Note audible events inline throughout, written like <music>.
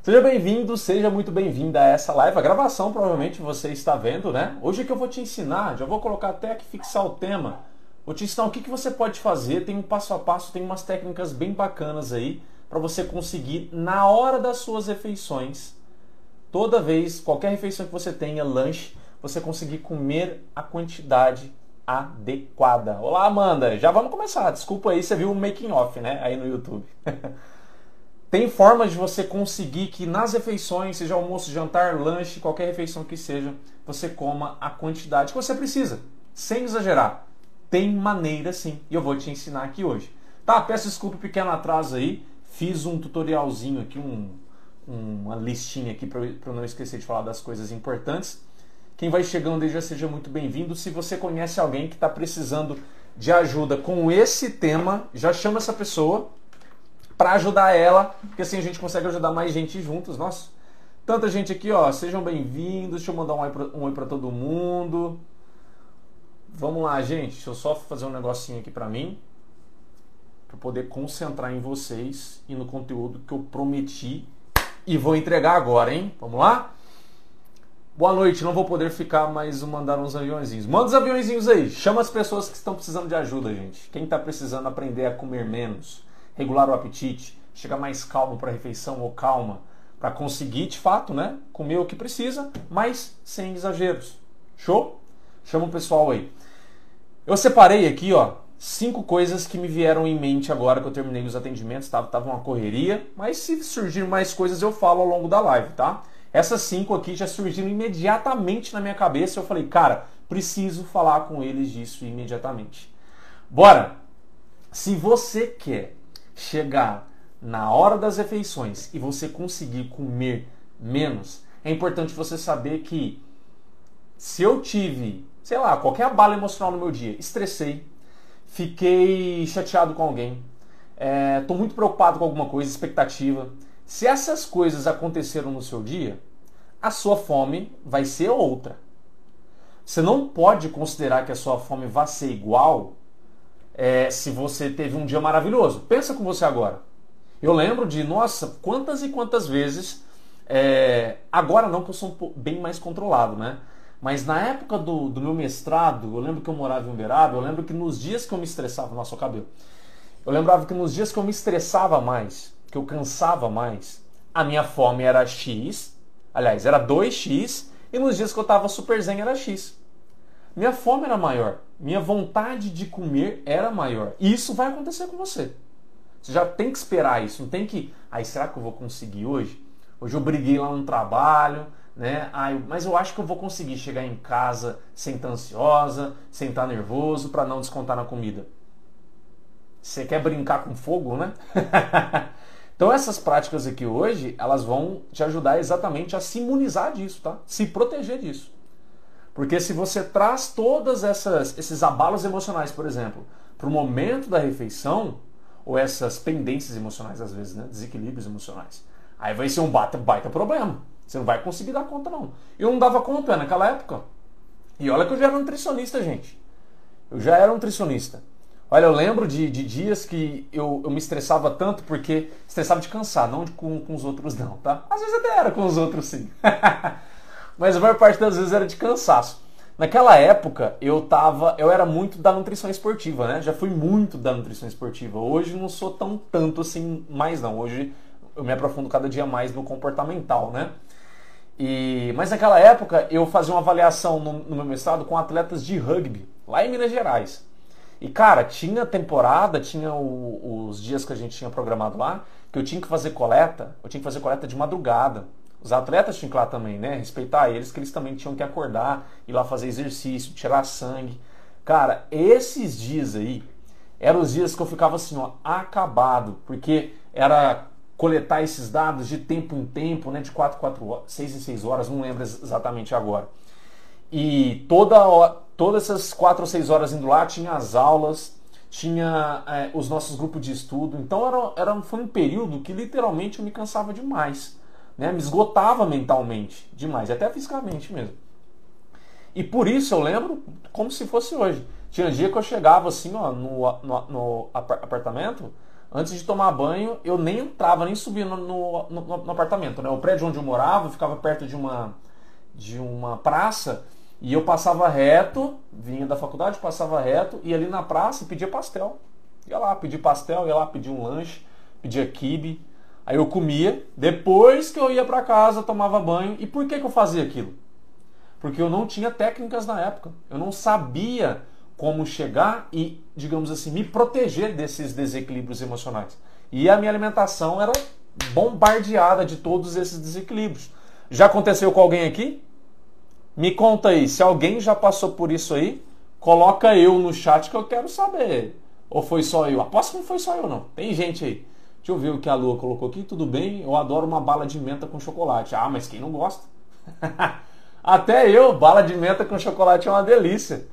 Seja bem-vindo, seja muito bem-vinda a essa live. A gravação provavelmente você está vendo, né? Hoje é que eu vou te ensinar, já vou colocar até aqui fixar o tema. Vou te ensinar o que, que você pode fazer, tem um passo a passo, tem umas técnicas bem bacanas aí para você conseguir na hora das suas refeições, toda vez, qualquer refeição que você tenha, lanche, você conseguir comer a quantidade adequada. Olá, Amanda. Já vamos começar. Desculpa aí, você viu o making off, né? Aí no YouTube. <laughs> Tem formas de você conseguir que nas refeições, seja almoço, jantar, lanche, qualquer refeição que seja, você coma a quantidade que você precisa, sem exagerar. Tem maneira sim, e eu vou te ensinar aqui hoje. Tá, peço desculpa pequeno atraso aí, fiz um tutorialzinho aqui, um, uma listinha aqui para eu não esquecer de falar das coisas importantes. Quem vai chegando aí já seja muito bem-vindo. Se você conhece alguém que está precisando de ajuda com esse tema, já chama essa pessoa para ajudar ela, porque assim a gente consegue ajudar mais gente juntos. Nossa, tanta gente aqui, ó. Sejam bem-vindos. Deixa eu mandar um oi para todo mundo. Vamos lá, gente. Deixa eu só fazer um negocinho aqui para mim, para poder concentrar em vocês e no conteúdo que eu prometi e vou entregar agora, hein? Vamos lá? Boa noite, não vou poder ficar, mas mandar uns aviãozinhos. Manda os aviãozinhos aí. Chama as pessoas que estão precisando de ajuda, gente. Quem está precisando aprender a comer menos regular o apetite, chegar mais calmo para a refeição ou calma, para conseguir de fato, né, comer o que precisa, mas sem exageros. Show? Chama o pessoal aí. Eu separei aqui, ó, cinco coisas que me vieram em mente agora que eu terminei os atendimentos, tava, tava uma correria, mas se surgir mais coisas eu falo ao longo da live, tá? Essas cinco aqui já surgiram imediatamente na minha cabeça. Eu falei, cara, preciso falar com eles disso imediatamente. Bora! Se você quer chegar na hora das refeições e você conseguir comer menos, é importante você saber que se eu tive, sei lá, qualquer abalo emocional no meu dia, estressei, fiquei chateado com alguém, estou é, muito preocupado com alguma coisa, expectativa. Se essas coisas aconteceram no seu dia, a sua fome vai ser outra. Você não pode considerar que a sua fome vai ser igual é, se você teve um dia maravilhoso. Pensa com você agora. Eu lembro de, nossa, quantas e quantas vezes. É, agora não, que eu sou um bem mais controlado, né? Mas na época do, do meu mestrado, eu lembro que eu morava em Uberaba, eu lembro que nos dias que eu me estressava, nossa, o cabelo. Eu lembrava que nos dias que eu me estressava mais, que eu cansava mais, a minha fome era X, aliás, era 2X, e nos dias que eu tava super zen era X. Minha fome era maior minha vontade de comer era maior. E isso vai acontecer com você. Você já tem que esperar isso, não tem que, ai, será que eu vou conseguir hoje? Hoje eu briguei lá no trabalho, né? Ai, mas eu acho que eu vou conseguir chegar em casa sem estar ansiosa, sem estar nervoso, para não descontar na comida. Você quer brincar com fogo, né? <laughs> então essas práticas aqui hoje, elas vão te ajudar exatamente a se imunizar disso, tá? Se proteger disso. Porque se você traz todos esses abalos emocionais, por exemplo, para o momento da refeição, ou essas pendências emocionais, às vezes, né? desequilíbrios emocionais, aí vai ser um baita, baita problema. Você não vai conseguir dar conta, não. Eu não dava conta naquela época. E olha que eu já era nutricionista, gente. Eu já era nutricionista. Olha, eu lembro de, de dias que eu, eu, me estressava tanto porque estressava de cansar, não de, com, com os outros não, tá? Às vezes até era com os outros sim. <laughs> mas a maior parte das vezes era de cansaço. Naquela época eu tava, eu era muito da nutrição esportiva, né? Já fui muito da nutrição esportiva. Hoje não sou tão tanto assim mais não. Hoje eu me aprofundo cada dia mais no comportamental, né? E, mas naquela época eu fazia uma avaliação no, no meu mestrado com atletas de rugby, lá em Minas Gerais. E cara, tinha temporada, tinha o, os dias que a gente tinha programado lá, que eu tinha que fazer coleta, eu tinha que fazer coleta de madrugada. Os atletas tinham que ir lá também, né? Respeitar eles, que eles também tinham que acordar, ir lá fazer exercício, tirar sangue. Cara, esses dias aí eram os dias que eu ficava assim, ó, acabado, porque era coletar esses dados de tempo em tempo, né? De 4 em 4 horas, 6 em 6 horas, não lembro exatamente agora. E toda hora, todas essas 4 ou 6 horas indo lá, tinha as aulas, tinha é, os nossos grupos de estudo. Então era, era, foi um período que literalmente eu me cansava demais né? Me esgotava mentalmente demais, até fisicamente mesmo. E por isso eu lembro como se fosse hoje. Tinha dia que eu chegava assim, ó, no, no, no apartamento, Antes de tomar banho, eu nem entrava, nem subia no, no apartamento. Né? O prédio onde eu morava ficava perto de uma, de uma praça e eu passava reto, vinha da faculdade, passava reto, e ali na praça pedia pastel. Ia lá, pedir pastel, ia lá pedir um lanche, pedia kibe. Aí eu comia, depois que eu ia para casa, tomava banho. E por que, que eu fazia aquilo? Porque eu não tinha técnicas na época. Eu não sabia como chegar e, digamos assim, me proteger desses desequilíbrios emocionais. E a minha alimentação era bombardeada de todos esses desequilíbrios. Já aconteceu com alguém aqui? Me conta aí, se alguém já passou por isso aí, coloca eu no chat que eu quero saber. Ou foi só eu? Aposto que não foi só eu, não. Tem gente aí. Deixa eu ver o que a Lua colocou aqui. Tudo bem, eu adoro uma bala de menta com chocolate. Ah, mas quem não gosta? <laughs> Até eu, bala de menta com chocolate é uma delícia.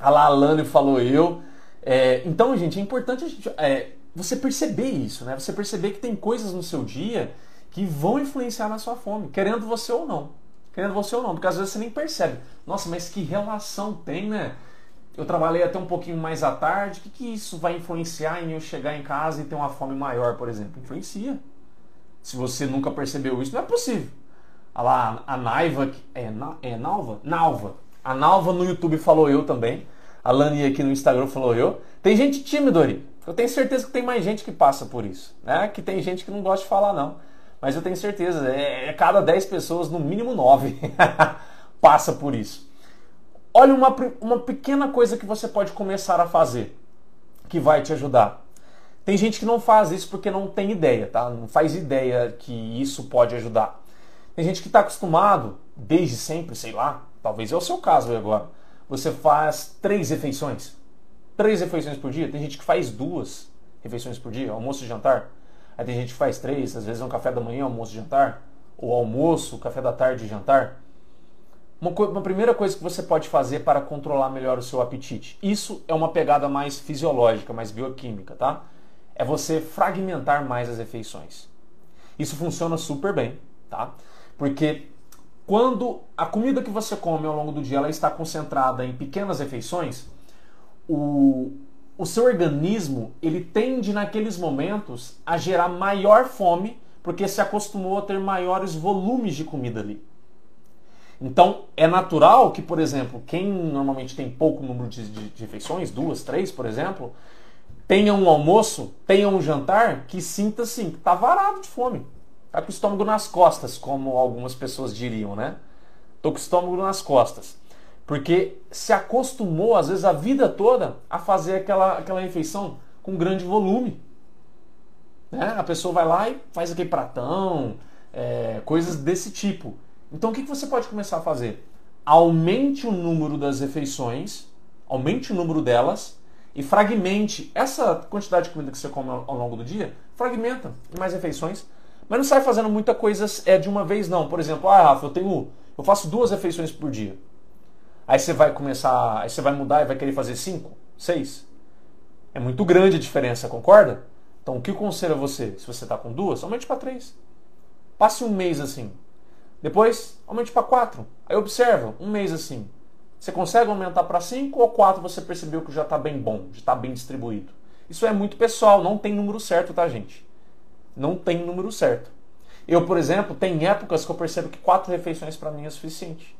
A Lani falou eu. É, então, gente, é importante gente, é, você perceber isso, né? Você perceber que tem coisas no seu dia que vão influenciar na sua fome, querendo você ou não. Querendo você ou não, porque às vezes você nem percebe. Nossa, mas que relação tem, né? Eu trabalhei até um pouquinho mais à tarde, o que, que isso vai influenciar em eu chegar em casa e ter uma fome maior, por exemplo? Influencia. Se você nunca percebeu isso, não é possível. Olha lá, a Naiva, é, é Nalva? Nalva. A Nalva no YouTube falou eu também. A Lani aqui no Instagram falou eu. Tem gente tímida aí. Eu tenho certeza que tem mais gente que passa por isso. Né? Que tem gente que não gosta de falar, não. Mas eu tenho certeza, é, é cada 10 pessoas, no mínimo 9, <laughs> passa por isso. Olha uma, uma pequena coisa que você pode começar a fazer que vai te ajudar. Tem gente que não faz isso porque não tem ideia, tá? Não faz ideia que isso pode ajudar. Tem gente que está acostumado, desde sempre, sei lá, talvez é o seu caso agora. Você faz três refeições. Três refeições por dia. Tem gente que faz duas refeições por dia, almoço e jantar. Aí tem gente que faz três, às vezes é um café da manhã, almoço e jantar. Ou almoço, café da tarde e jantar. Uma, uma, primeira coisa que você pode fazer para controlar melhor o seu apetite. Isso é uma pegada mais fisiológica, mais bioquímica, tá? É você fragmentar mais as refeições. Isso funciona super bem, tá? Porque quando a comida que você come ao longo do dia ela está concentrada em pequenas refeições, o, o seu organismo ele tende naqueles momentos a gerar maior fome porque se acostumou a ter maiores volumes de comida ali. Então, é natural que, por exemplo, quem normalmente tem pouco número de, de, de refeições, duas, três, por exemplo, tenha um almoço, tenha um jantar que sinta assim, que está varado de fome. Está com o estômago nas costas, como algumas pessoas diriam, né? Estou com o estômago nas costas. Porque se acostumou, às vezes, a vida toda a fazer aquela, aquela refeição com grande volume. Né? A pessoa vai lá e faz aquele pratão, é, coisas desse tipo. Então o que você pode começar a fazer? Aumente o número das refeições, aumente o número delas e fragmente essa quantidade de comida que você come ao longo do dia, fragmenta em mais refeições. Mas não sai fazendo muita coisa é, de uma vez não. Por exemplo, ah, Rafa, eu tenho. Eu faço duas refeições por dia. Aí você vai começar. Aí você vai mudar e vai querer fazer cinco? Seis? É muito grande a diferença, concorda? Então o que eu conselho a você? Se você está com duas, aumente para três. Passe um mês assim. Depois, aumente para 4. Aí observa, um mês assim. Você consegue aumentar para 5 ou 4 você percebeu que já está bem bom, já está bem distribuído? Isso é muito pessoal, não tem número certo, tá, gente? Não tem número certo. Eu, por exemplo, tem épocas que eu percebo que 4 refeições para mim é suficiente.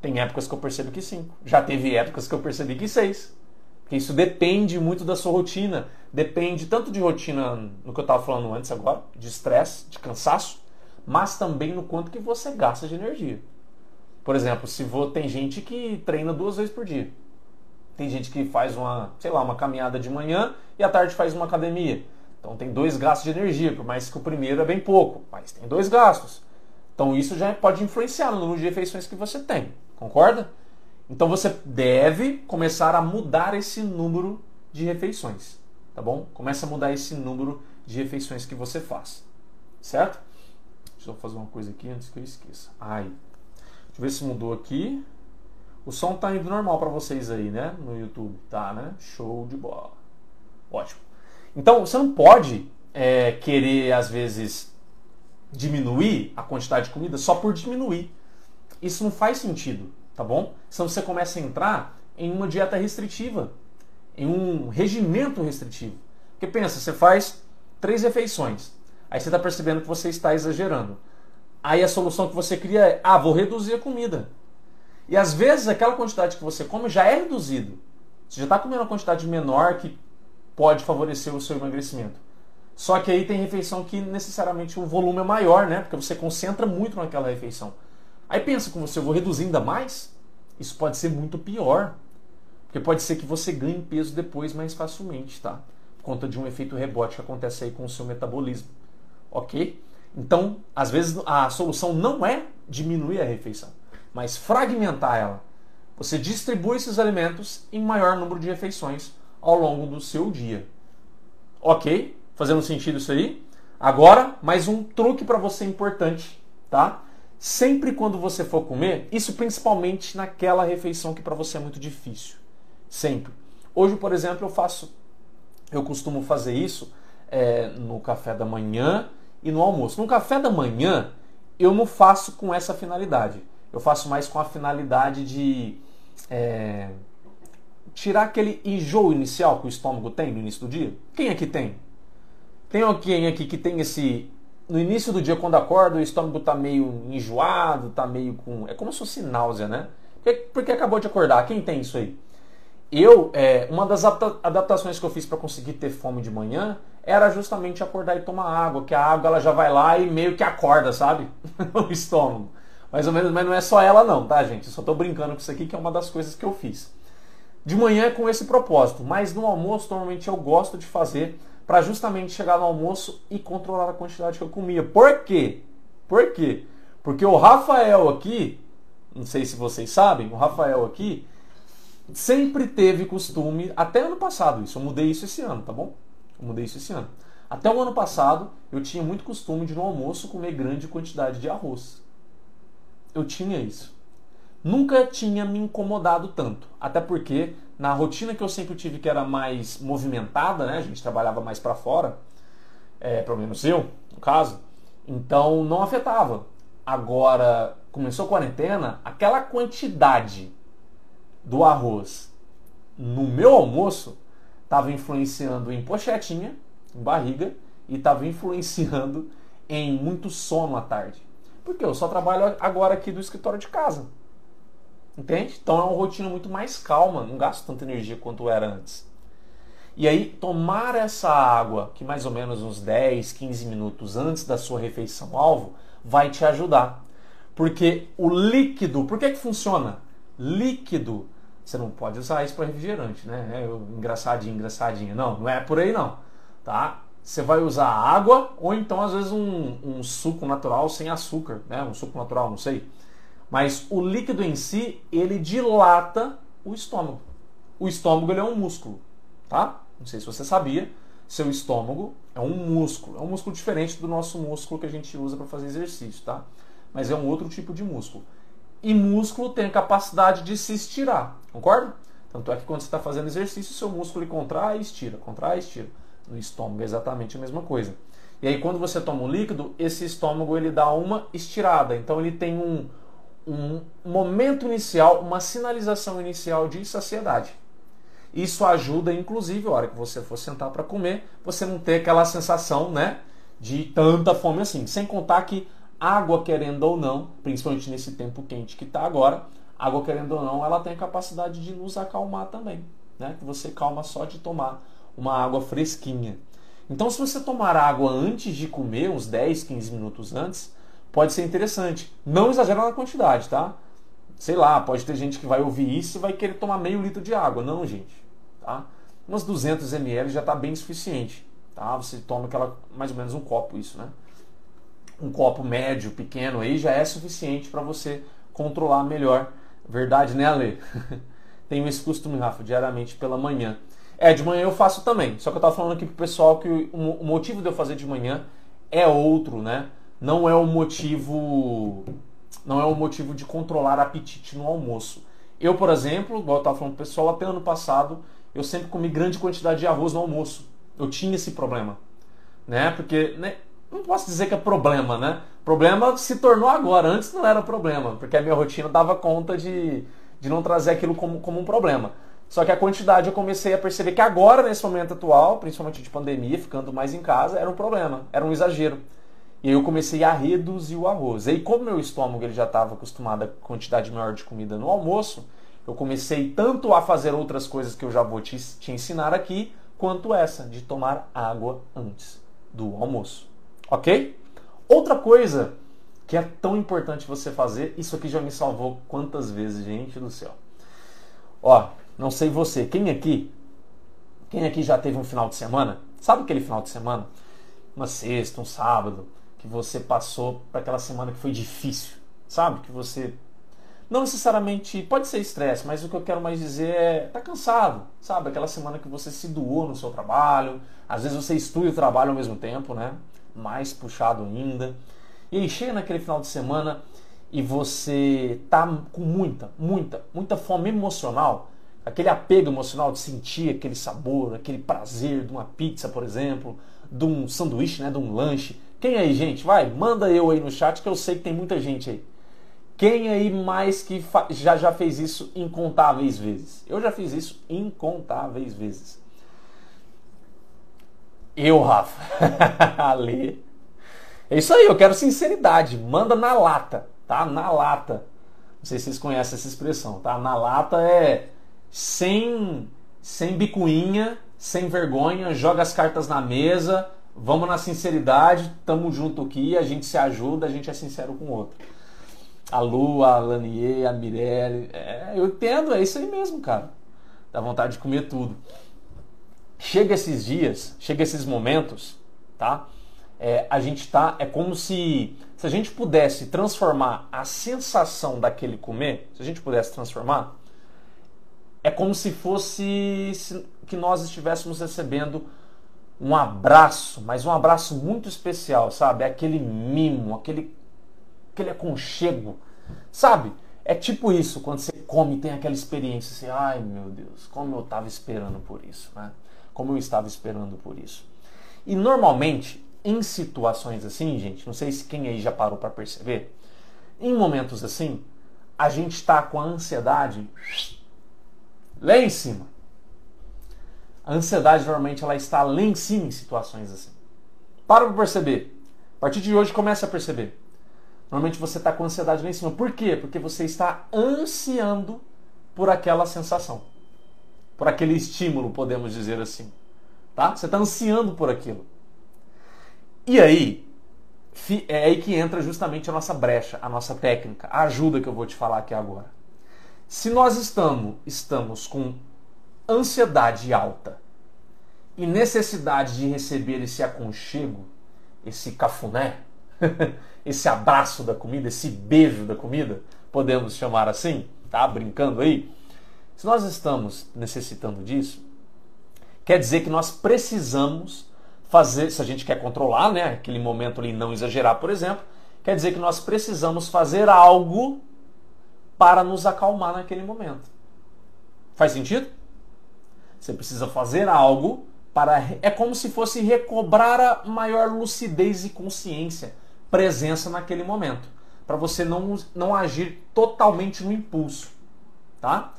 Tem épocas que eu percebo que 5. Já teve épocas que eu percebi que 6. Porque isso depende muito da sua rotina. Depende tanto de rotina, no que eu estava falando antes agora, de estresse, de cansaço, mas também no quanto que você gasta de energia. Por exemplo, se vou, tem gente que treina duas vezes por dia. Tem gente que faz uma, sei lá, uma caminhada de manhã e à tarde faz uma academia. Então tem dois gastos de energia, por mais que o primeiro é bem pouco, mas tem dois gastos. Então isso já pode influenciar no número de refeições que você tem. Concorda? Então você deve começar a mudar esse número de refeições, tá bom? Começa a mudar esse número de refeições que você faz, certo? Deixa eu fazer uma coisa aqui antes que eu esqueça. Ai. Deixa eu ver se mudou aqui. O som tá indo normal para vocês aí, né? No YouTube. Tá, né? Show de bola. Ótimo. Então, você não pode é, querer, às vezes, diminuir a quantidade de comida só por diminuir. Isso não faz sentido, tá bom? Senão você começa a entrar em uma dieta restritiva, em um regimento restritivo. Porque pensa, você faz três refeições. Aí você está percebendo que você está exagerando. Aí a solução que você cria é: ah, vou reduzir a comida. E às vezes aquela quantidade que você come já é reduzido. Você já está comendo uma quantidade menor que pode favorecer o seu emagrecimento. Só que aí tem refeição que necessariamente o volume é maior, né? Porque você concentra muito naquela refeição. Aí pensa com você, eu vou reduzir ainda mais? Isso pode ser muito pior. Porque pode ser que você ganhe peso depois mais facilmente, tá? Por conta de um efeito rebote que acontece aí com o seu metabolismo. Ok? Então, às vezes a solução não é diminuir a refeição, mas fragmentar ela. Você distribui esses alimentos em maior número de refeições ao longo do seu dia. Ok? Fazendo sentido isso aí? Agora, mais um truque para você importante, tá? Sempre quando você for comer, isso principalmente naquela refeição que para você é muito difícil. Sempre. Hoje, por exemplo, eu faço, eu costumo fazer isso é, no café da manhã e no almoço. No café da manhã, eu não faço com essa finalidade. Eu faço mais com a finalidade de é, tirar aquele enjoo inicial que o estômago tem no início do dia. Quem aqui tem? Tem alguém aqui que tem esse. No início do dia, quando acorda, o estômago tá meio enjoado, tá meio com. É como se fosse náusea, né? Porque, acabou de acordar. Quem tem isso aí? Eu, é, uma das adaptações que eu fiz para conseguir ter fome de manhã era justamente acordar e tomar água, que a água ela já vai lá e meio que acorda, sabe? <laughs> o estômago. Mais ou menos, mas não é só ela não, tá, gente? Eu só tô brincando com isso aqui, que é uma das coisas que eu fiz. De manhã é com esse propósito, mas no almoço normalmente eu gosto de fazer para justamente chegar no almoço e controlar a quantidade que eu comia. Por quê? Por quê? Porque o Rafael aqui, não sei se vocês sabem, o Rafael aqui, sempre teve costume, até ano passado isso, eu mudei isso esse ano, tá bom? Eu mudei isso esse ano. Até o ano passado, eu tinha muito costume de no almoço comer grande quantidade de arroz. Eu tinha isso. Nunca tinha me incomodado tanto, até porque na rotina que eu sempre tive que era mais movimentada, né? A gente trabalhava mais para fora, é, pelo menos eu, no caso. Então não afetava. Agora começou a quarentena, aquela quantidade do arroz no meu almoço estava influenciando em pochetinha, em barriga, e estava influenciando em muito sono à tarde. Porque eu só trabalho agora aqui do escritório de casa. Entende? Então é uma rotina muito mais calma, não gasto tanta energia quanto era antes. E aí, tomar essa água, que mais ou menos uns 10, 15 minutos antes da sua refeição alvo, vai te ajudar. Porque o líquido, por que, que funciona? Líquido você não pode usar isso para refrigerante, né? É engraçadinho, engraçadinho. Não, não é por aí não, tá? Você vai usar água ou então às vezes um, um suco natural sem açúcar, né? Um suco natural, não sei. Mas o líquido em si, ele dilata o estômago. O estômago ele é um músculo, tá? Não sei se você sabia, seu estômago é um músculo. É um músculo diferente do nosso músculo que a gente usa para fazer exercício, tá? Mas é um outro tipo de músculo. E músculo tem a capacidade de se estirar, concorda? Tanto é que quando você está fazendo exercício, seu músculo contrai e estira, contrai e estira. No estômago é exatamente a mesma coisa. E aí quando você toma um líquido, esse estômago ele dá uma estirada. Então ele tem um, um momento inicial, uma sinalização inicial de saciedade. Isso ajuda, inclusive, a hora que você for sentar para comer, você não ter aquela sensação, né, de tanta fome assim. Sem contar que água, querendo ou não, principalmente nesse tempo quente que está agora, água, querendo ou não, ela tem a capacidade de nos acalmar também. Né? Que você calma só de tomar uma água fresquinha. Então, se você tomar água antes de comer, uns 10, 15 minutos antes, pode ser interessante. Não exagera na quantidade, tá? Sei lá, pode ter gente que vai ouvir isso e vai querer tomar meio litro de água. Não, gente. Tá? Umas 200 ml já está bem suficiente. Tá? Você toma aquela, mais ou menos um copo isso, né? Um copo médio, pequeno aí já é suficiente para você controlar melhor. Verdade, né, Ale? <laughs> Tenho esse costume, Rafa, diariamente pela manhã. É, de manhã eu faço também. Só que eu estava falando aqui pro pessoal que o motivo de eu fazer de manhã é outro, né? Não é o motivo não é o motivo de controlar apetite no almoço. Eu, por exemplo, igual eu estava falando pro pessoal, até ano passado, eu sempre comi grande quantidade de arroz no almoço. Eu tinha esse problema, né? Porque né, não posso dizer que é problema, né? Problema se tornou agora, antes não era problema, porque a minha rotina dava conta de, de não trazer aquilo como, como um problema. Só que a quantidade eu comecei a perceber que agora, nesse momento atual, principalmente de pandemia, ficando mais em casa, era um problema, era um exagero. E aí eu comecei a reduzir o arroz. E aí, como meu estômago ele já estava acostumado a quantidade maior de comida no almoço, eu comecei tanto a fazer outras coisas que eu já vou te, te ensinar aqui, quanto essa, de tomar água antes do almoço. Ok? Outra coisa que é tão importante você fazer, isso aqui já me salvou quantas vezes, gente do céu. Ó, não sei você, quem aqui, quem aqui já teve um final de semana? Sabe aquele final de semana? Uma sexta, um sábado, que você passou para aquela semana que foi difícil, sabe? Que você não necessariamente pode ser estresse, mas o que eu quero mais dizer é tá cansado, sabe? Aquela semana que você se doou no seu trabalho, às vezes você estuda o trabalho ao mesmo tempo, né? Mais puxado ainda. E aí chega naquele final de semana e você tá com muita, muita, muita fome emocional, aquele apego emocional de sentir aquele sabor, aquele prazer de uma pizza, por exemplo, de um sanduíche, né, de um lanche. Quem aí, gente? Vai, manda eu aí no chat que eu sei que tem muita gente aí. Quem aí mais que já já fez isso incontáveis vezes? Eu já fiz isso incontáveis vezes. Eu, Rafa. <laughs> Ali. É isso aí, eu quero sinceridade. Manda na lata, tá? Na lata. Não sei se vocês conhecem essa expressão, tá? Na lata é sem sem bicuinha, sem vergonha, joga as cartas na mesa, vamos na sinceridade, tamo junto aqui, a gente se ajuda, a gente é sincero com o outro. A Lu, a Lanier, a Mirelle, é, eu entendo, é isso aí mesmo, cara. Dá vontade de comer tudo. Chega esses dias, chega esses momentos, tá? É, a gente tá, é como se se a gente pudesse transformar a sensação daquele comer, se a gente pudesse transformar, é como se fosse que nós estivéssemos recebendo um abraço, mas um abraço muito especial, sabe? É aquele mimo, aquele, aquele aconchego, sabe? É tipo isso, quando você come tem aquela experiência assim, ai meu Deus, como eu estava esperando por isso, né? Como eu estava esperando por isso. E normalmente, em situações assim, gente, não sei se quem aí já parou para perceber, em momentos assim, a gente está com a ansiedade lá em cima. A ansiedade normalmente ela está lá em cima em situações assim. Para para perceber. A partir de hoje comece a perceber. Normalmente você está com ansiedade lá em cima. Por quê? Porque você está ansiando por aquela sensação. Por aquele estímulo, podemos dizer assim. Tá? Você está ansiando por aquilo. E aí, é aí que entra justamente a nossa brecha, a nossa técnica, a ajuda que eu vou te falar aqui agora. Se nós estamos, estamos com ansiedade alta e necessidade de receber esse aconchego, esse cafuné, <laughs> esse abraço da comida, esse beijo da comida, podemos chamar assim, tá? Brincando aí. Se nós estamos necessitando disso, quer dizer que nós precisamos fazer, se a gente quer controlar, né, aquele momento ali não exagerar, por exemplo, quer dizer que nós precisamos fazer algo para nos acalmar naquele momento. Faz sentido? Você precisa fazer algo para. É como se fosse recobrar a maior lucidez e consciência, presença naquele momento. Para você não, não agir totalmente no impulso. Tá?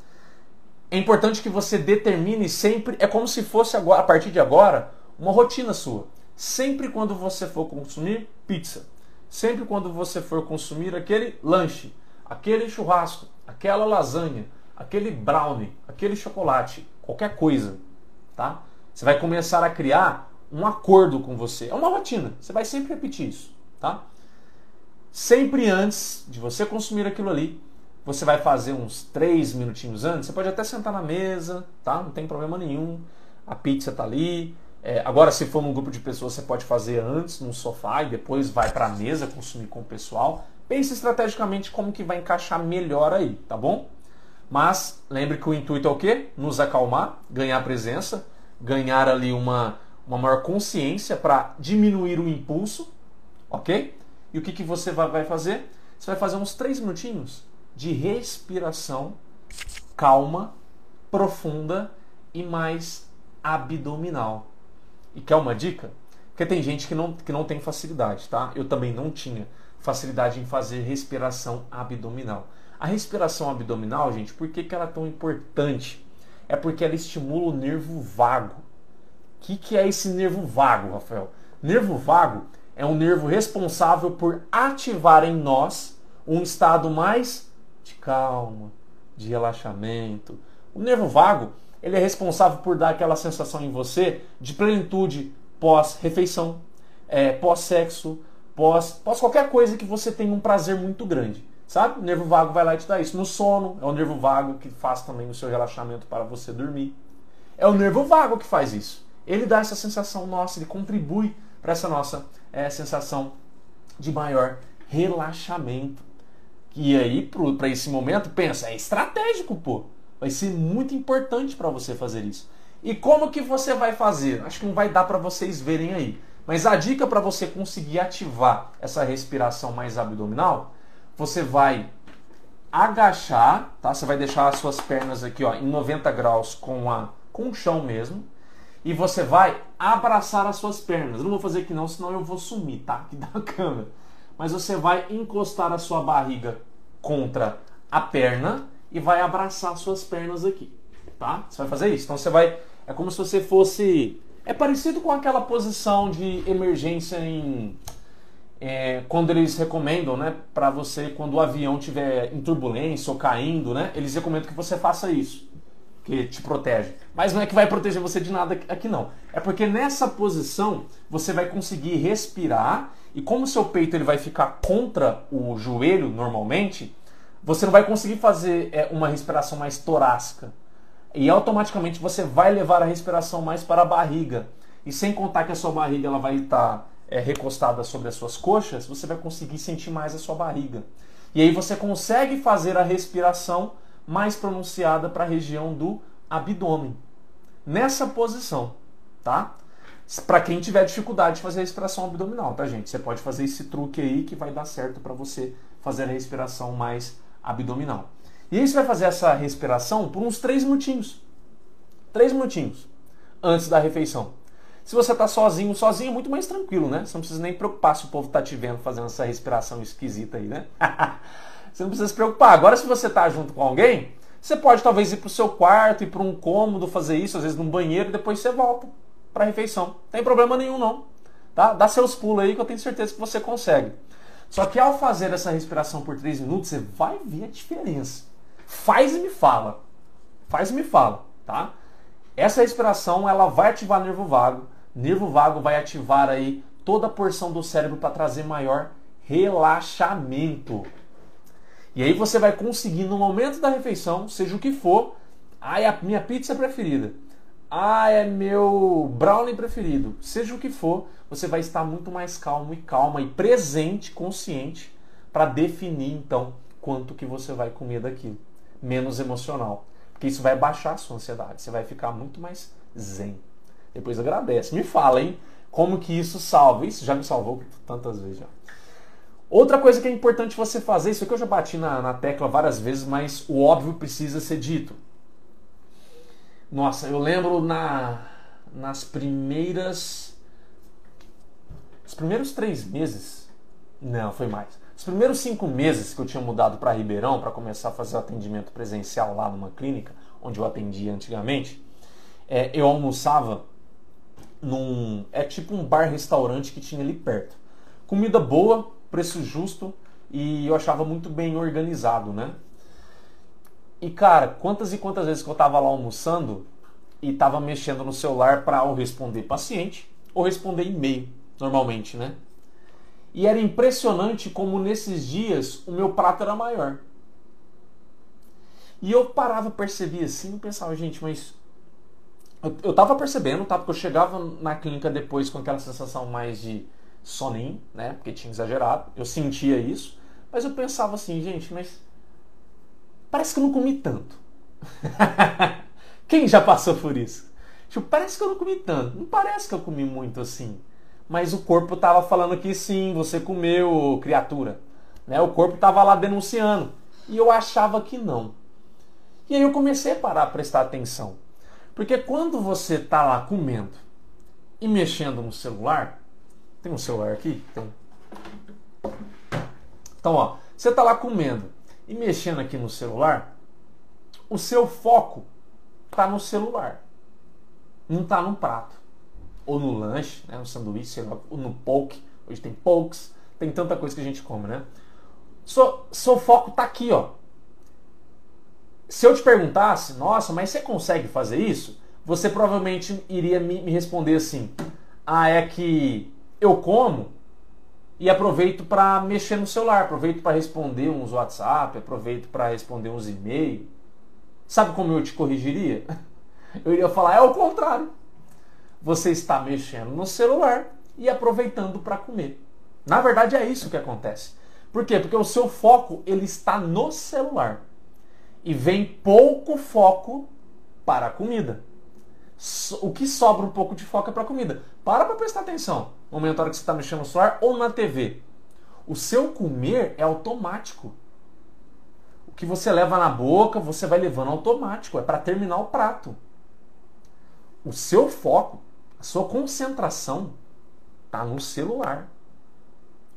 É importante que você determine sempre. É como se fosse agora, a partir de agora, uma rotina sua. Sempre quando você for consumir pizza, sempre quando você for consumir aquele lanche, aquele churrasco, aquela lasanha, aquele brownie, aquele chocolate, qualquer coisa, tá? Você vai começar a criar um acordo com você. É uma rotina. Você vai sempre repetir isso, tá? Sempre antes de você consumir aquilo ali, você vai fazer uns três minutinhos antes. Você pode até sentar na mesa, tá? Não tem problema nenhum. A pizza tá ali. É, agora, se for num grupo de pessoas, você pode fazer antes num sofá e depois vai para a mesa consumir com o pessoal. Pense estrategicamente como que vai encaixar melhor aí, tá bom? Mas lembre que o intuito é o quê? Nos acalmar, ganhar presença, ganhar ali uma, uma maior consciência para diminuir o impulso, ok? E o que, que você vai fazer? Você vai fazer uns três minutinhos de respiração calma, profunda e mais abdominal. E quer uma dica? Porque tem gente que não, que não tem facilidade, tá? Eu também não tinha facilidade em fazer respiração abdominal. A respiração abdominal, gente, por que, que ela é tão importante? é porque ela estimula o nervo vago. O que, que é esse nervo vago, Rafael? Nervo vago é um nervo responsável por ativar em nós um estado mais de calma, de relaxamento. O nervo vago ele é responsável por dar aquela sensação em você de plenitude pós-refeição, é, pós-sexo, pós, pós qualquer coisa que você tenha um prazer muito grande. Sabe? O nervo vago vai lá e te dá isso. No sono, é o nervo vago que faz também o seu relaxamento para você dormir. É o nervo vago que faz isso. Ele dá essa sensação nossa, ele contribui para essa nossa é, sensação de maior relaxamento. E aí, para esse momento, pensa, é estratégico, pô. Vai ser muito importante para você fazer isso. E como que você vai fazer? Acho que não vai dar para vocês verem aí. Mas a dica para você conseguir ativar essa respiração mais abdominal, você vai agachar, tá? Você vai deixar as suas pernas aqui, ó, em 90 graus com a com o chão mesmo. E você vai abraçar as suas pernas. Não vou fazer aqui não, senão eu vou sumir, tá? Aqui da <laughs> câmera. Mas você vai encostar a sua barriga contra a perna e vai abraçar suas pernas aqui, tá? Você vai fazer isso. Então você vai, é como se você fosse, é parecido com aquela posição de emergência em é, quando eles recomendam, né, para você quando o avião tiver em turbulência ou caindo, né, eles recomendam que você faça isso, que te protege. Mas não é que vai proteger você de nada aqui não. É porque nessa posição você vai conseguir respirar e como o seu peito ele vai ficar contra o joelho normalmente, você não vai conseguir fazer é, uma respiração mais torácica. E automaticamente você vai levar a respiração mais para a barriga. E sem contar que a sua barriga ela vai estar é, recostada sobre as suas coxas, você vai conseguir sentir mais a sua barriga. E aí você consegue fazer a respiração mais pronunciada para a região do abdômen. Nessa posição, tá? Para quem tiver dificuldade de fazer a respiração abdominal, tá, gente? Você pode fazer esse truque aí que vai dar certo para você fazer a respiração mais abdominal. E aí você vai fazer essa respiração por uns três minutinhos. Três minutinhos antes da refeição. Se você está sozinho, sozinho é muito mais tranquilo, né? Você não precisa nem preocupar se o povo está te vendo fazendo essa respiração esquisita aí, né? <laughs> você não precisa se preocupar. Agora, se você está junto com alguém, você pode talvez ir para o seu quarto, ir para um cômodo, fazer isso, às vezes num banheiro, e depois você volta para refeição. Tem problema nenhum, não. Tá? Dá seus pulos aí que eu tenho certeza que você consegue. Só que ao fazer essa respiração por 3 minutos, você vai ver a diferença. Faz e me fala. Faz e me fala, tá? Essa respiração, ela vai ativar nervo vago. Nervo vago vai ativar aí toda a porção do cérebro para trazer maior relaxamento. E aí você vai conseguir no momento da refeição, seja o que for, ai, a minha pizza preferida. Ah, é meu brownie preferido. Seja o que for, você vai estar muito mais calmo e calma e presente, consciente, para definir então quanto que você vai comer daquilo. Menos emocional. Porque isso vai baixar a sua ansiedade. Você vai ficar muito mais zen. Depois agradece. Me fala, hein? Como que isso salva? Isso já me salvou tantas vezes já. Outra coisa que é importante você fazer, isso aqui eu já bati na, na tecla várias vezes, mas o óbvio precisa ser dito. Nossa, eu lembro na, nas primeiras. Os primeiros três meses. Não, foi mais. Os primeiros cinco meses que eu tinha mudado para Ribeirão para começar a fazer o atendimento presencial lá numa clínica, onde eu atendia antigamente, é, eu almoçava num. É tipo um bar-restaurante que tinha ali perto. Comida boa, preço justo e eu achava muito bem organizado, né? E cara, quantas e quantas vezes que eu tava lá almoçando e tava mexendo no celular para ou responder paciente ou responder e-mail, normalmente, né? E era impressionante como nesses dias o meu prato era maior. E eu parava, percebia assim, e pensava, gente, mas eu, eu tava percebendo, tá? Porque eu chegava na clínica depois com aquela sensação mais de soninho, né? Porque tinha exagerado. Eu sentia isso. Mas eu pensava assim, gente, mas parece que eu não comi tanto. Quem já passou por isso? Tipo, parece que eu não comi tanto. Não parece que eu comi muito assim. Mas o corpo estava falando que sim, você comeu, criatura. Né? O corpo estava lá denunciando. E eu achava que não. E aí eu comecei a parar a prestar atenção. Porque quando você está lá comendo e mexendo no celular, tem um celular aqui? Tem. Então, ó, você está lá comendo e mexendo aqui no celular, o seu foco está no celular. Não está no prato. Ou no lanche, né? no sanduíche, lá, ou no poke. Hoje tem pokes, tem tanta coisa que a gente come, né? Seu, seu foco está aqui, ó. Se eu te perguntasse, nossa, mas você consegue fazer isso? Você provavelmente iria me, me responder assim: ah, é que eu como e aproveito para mexer no celular, aproveito para responder uns WhatsApp, aproveito para responder uns e-mail. Sabe como eu te corrigiria? <laughs> Eu iria falar é o contrário. Você está mexendo no celular e aproveitando para comer. Na verdade é isso que acontece. Por quê? Porque o seu foco ele está no celular e vem pouco foco para a comida. O que sobra um pouco de foco é para a comida. Para para prestar atenção no momento hora que você está mexendo no celular ou na TV. O seu comer é automático. O que você leva na boca, você vai levando automático. É para terminar o prato. O seu foco, a sua concentração, está no celular,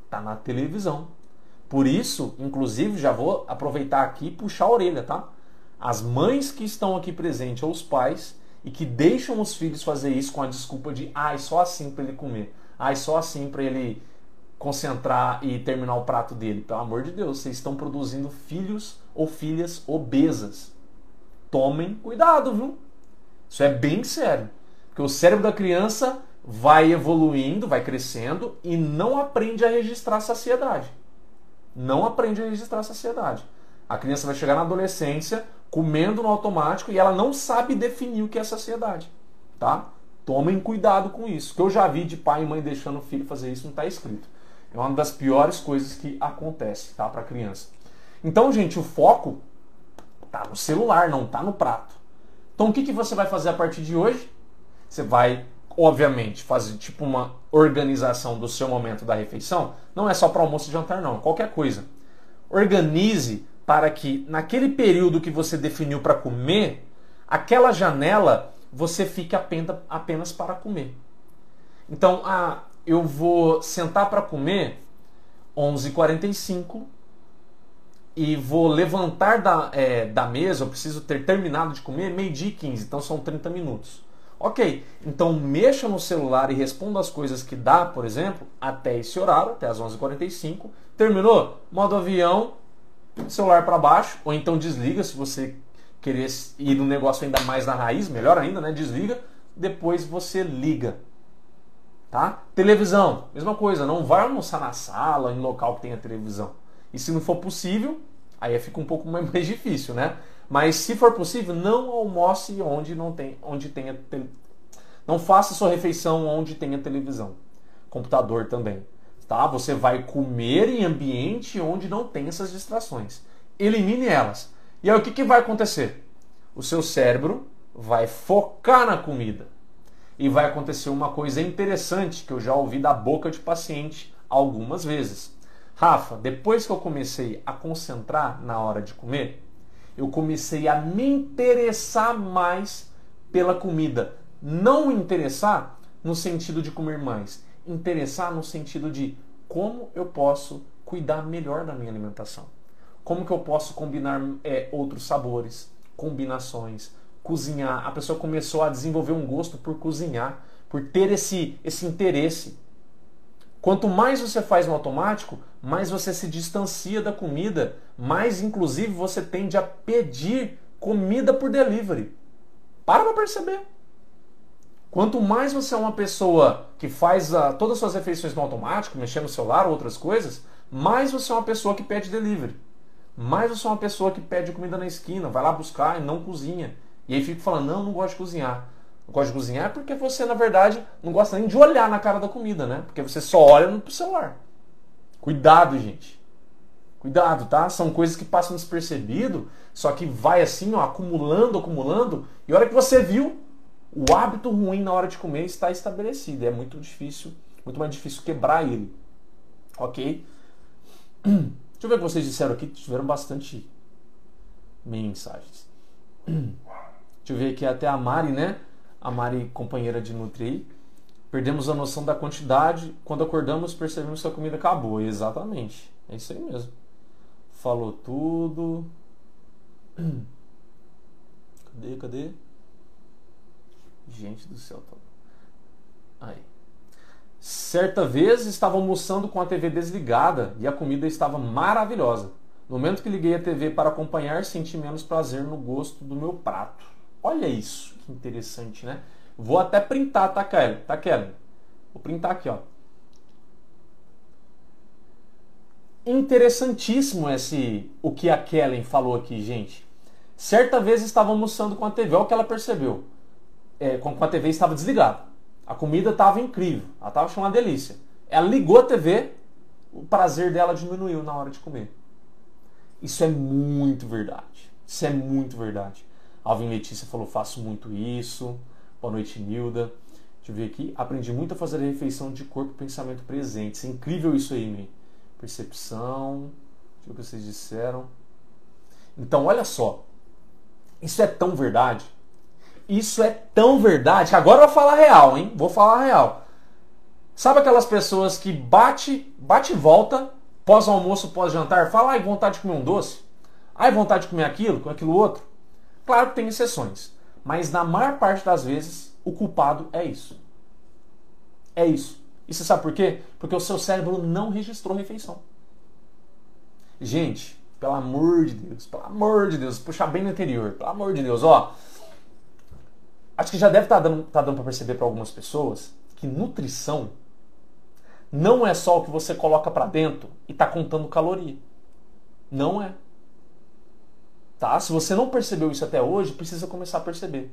está na televisão. Por isso, inclusive, já vou aproveitar aqui e puxar a orelha, tá? As mães que estão aqui presentes, ou os pais, e que deixam os filhos fazer isso com a desculpa de, ah, é só assim para ele comer. É só assim para ele concentrar e terminar o prato dele. Pelo amor de Deus, vocês estão produzindo filhos ou filhas obesas. Tomem cuidado, viu? Isso é bem sério. Porque o cérebro da criança vai evoluindo, vai crescendo e não aprende a registrar saciedade. Não aprende a registrar saciedade. A criança vai chegar na adolescência comendo no automático e ela não sabe definir o que é saciedade, tá? Tomem cuidado com isso. que eu já vi de pai e mãe deixando o filho fazer isso não está escrito. É uma das piores coisas que acontece, tá, para a criança. Então, gente, o foco tá no celular, não tá no prato. Então, o que, que você vai fazer a partir de hoje? Você vai, obviamente, fazer tipo uma organização do seu momento da refeição. Não é só para almoço e jantar, não. Qualquer coisa. Organize para que naquele período que você definiu para comer, aquela janela você fique apenas para comer. Então, ah, eu vou sentar para comer 11h45 e vou levantar da, é, da mesa, eu preciso ter terminado de comer meio-dia e 15, então são 30 minutos. Ok, então mexa no celular e responda as coisas que dá, por exemplo, até esse horário, até as 11h45. Terminou? Modo avião, celular para baixo, ou então desliga se você querer ir no negócio ainda mais na raiz, melhor ainda, né? Desliga, depois você liga. Tá? Televisão, mesma coisa, não vai almoçar na sala, em local que tenha televisão. E se não for possível, aí fica um pouco <laughs> mais difícil, né? Mas se for possível, não almoce onde não tem, onde tenha não faça sua refeição onde tenha televisão. Computador também tá? Você vai comer em ambiente onde não tem essas distrações. Elimine elas. E aí o que, que vai acontecer? O seu cérebro vai focar na comida. E vai acontecer uma coisa interessante que eu já ouvi da boca de paciente algumas vezes. Rafa, depois que eu comecei a concentrar na hora de comer, eu comecei a me interessar mais pela comida. Não interessar no sentido de comer mais, interessar no sentido de como eu posso cuidar melhor da minha alimentação. Como que eu posso combinar é, outros sabores, combinações, cozinhar. A pessoa começou a desenvolver um gosto por cozinhar, por ter esse, esse interesse. Quanto mais você faz no automático, mais você se distancia da comida, mais inclusive você tende a pedir comida por delivery. Para para perceber. Quanto mais você é uma pessoa que faz a, todas as suas refeições no automático, mexendo no celular ou outras coisas, mais você é uma pessoa que pede delivery. Mais você é uma pessoa que pede comida na esquina, vai lá buscar e não cozinha. E aí fica falando, não, não gosto de cozinhar. Não gosto de cozinhar porque você, na verdade, não gosta nem de olhar na cara da comida, né? Porque você só olha no celular. Cuidado, gente. Cuidado, tá? São coisas que passam despercebido, só que vai assim, ó, acumulando, acumulando, e a hora que você viu, o hábito ruim na hora de comer está estabelecido. É muito difícil, muito mais difícil quebrar ele. Ok? <clears throat> Deixa eu ver o que vocês disseram aqui. Tiveram bastante mensagens. Deixa eu ver aqui até a Mari, né? A Mari, companheira de Nutri. Perdemos a noção da quantidade. Quando acordamos, percebemos que a comida acabou. Exatamente. É isso aí mesmo. Falou tudo. <clears throat> Cadê, cadê? Gente do céu. Aí. Certa vez estava almoçando com a TV desligada e a comida estava maravilhosa. No momento que liguei a TV para acompanhar, senti menos prazer no gosto do meu prato. Olha isso, que interessante, né? Vou até printar, tá, Kelly? Tá, Kelly? Vou printar aqui, ó. Interessantíssimo esse o que a Kellen falou aqui, gente. Certa vez estava almoçando com a TV, olha o que ela percebeu. É, com a TV estava desligada. A comida estava incrível, ela estava achando uma delícia. Ela ligou a TV, o prazer dela diminuiu na hora de comer. Isso é muito verdade. Isso é muito verdade. Alvin Letícia falou: faço muito isso. Boa noite, Nilda. Deixa eu ver aqui. Aprendi muito a fazer a refeição de corpo e pensamento presentes. É incrível isso aí, me. Percepção. Deixa eu ver o que vocês disseram. Então, olha só. Isso é tão verdade. Isso é tão verdade que agora eu vou falar real, hein? Vou falar real. Sabe aquelas pessoas que bate, bate e volta, pós-almoço, pós-jantar, fala, ai, vontade de comer um doce? Ai, vontade de comer aquilo, com aquilo outro? Claro que tem exceções. Mas na maior parte das vezes, o culpado é isso. É isso. E você sabe por quê? Porque o seu cérebro não registrou refeição. Gente, pelo amor de Deus, pelo amor de Deus, puxar bem no interior, pelo amor de Deus, ó. Acho que já deve estar tá dando, tá dando para perceber para algumas pessoas que nutrição não é só o que você coloca para dentro e está contando caloria. Não é. Tá? Se você não percebeu isso até hoje, precisa começar a perceber.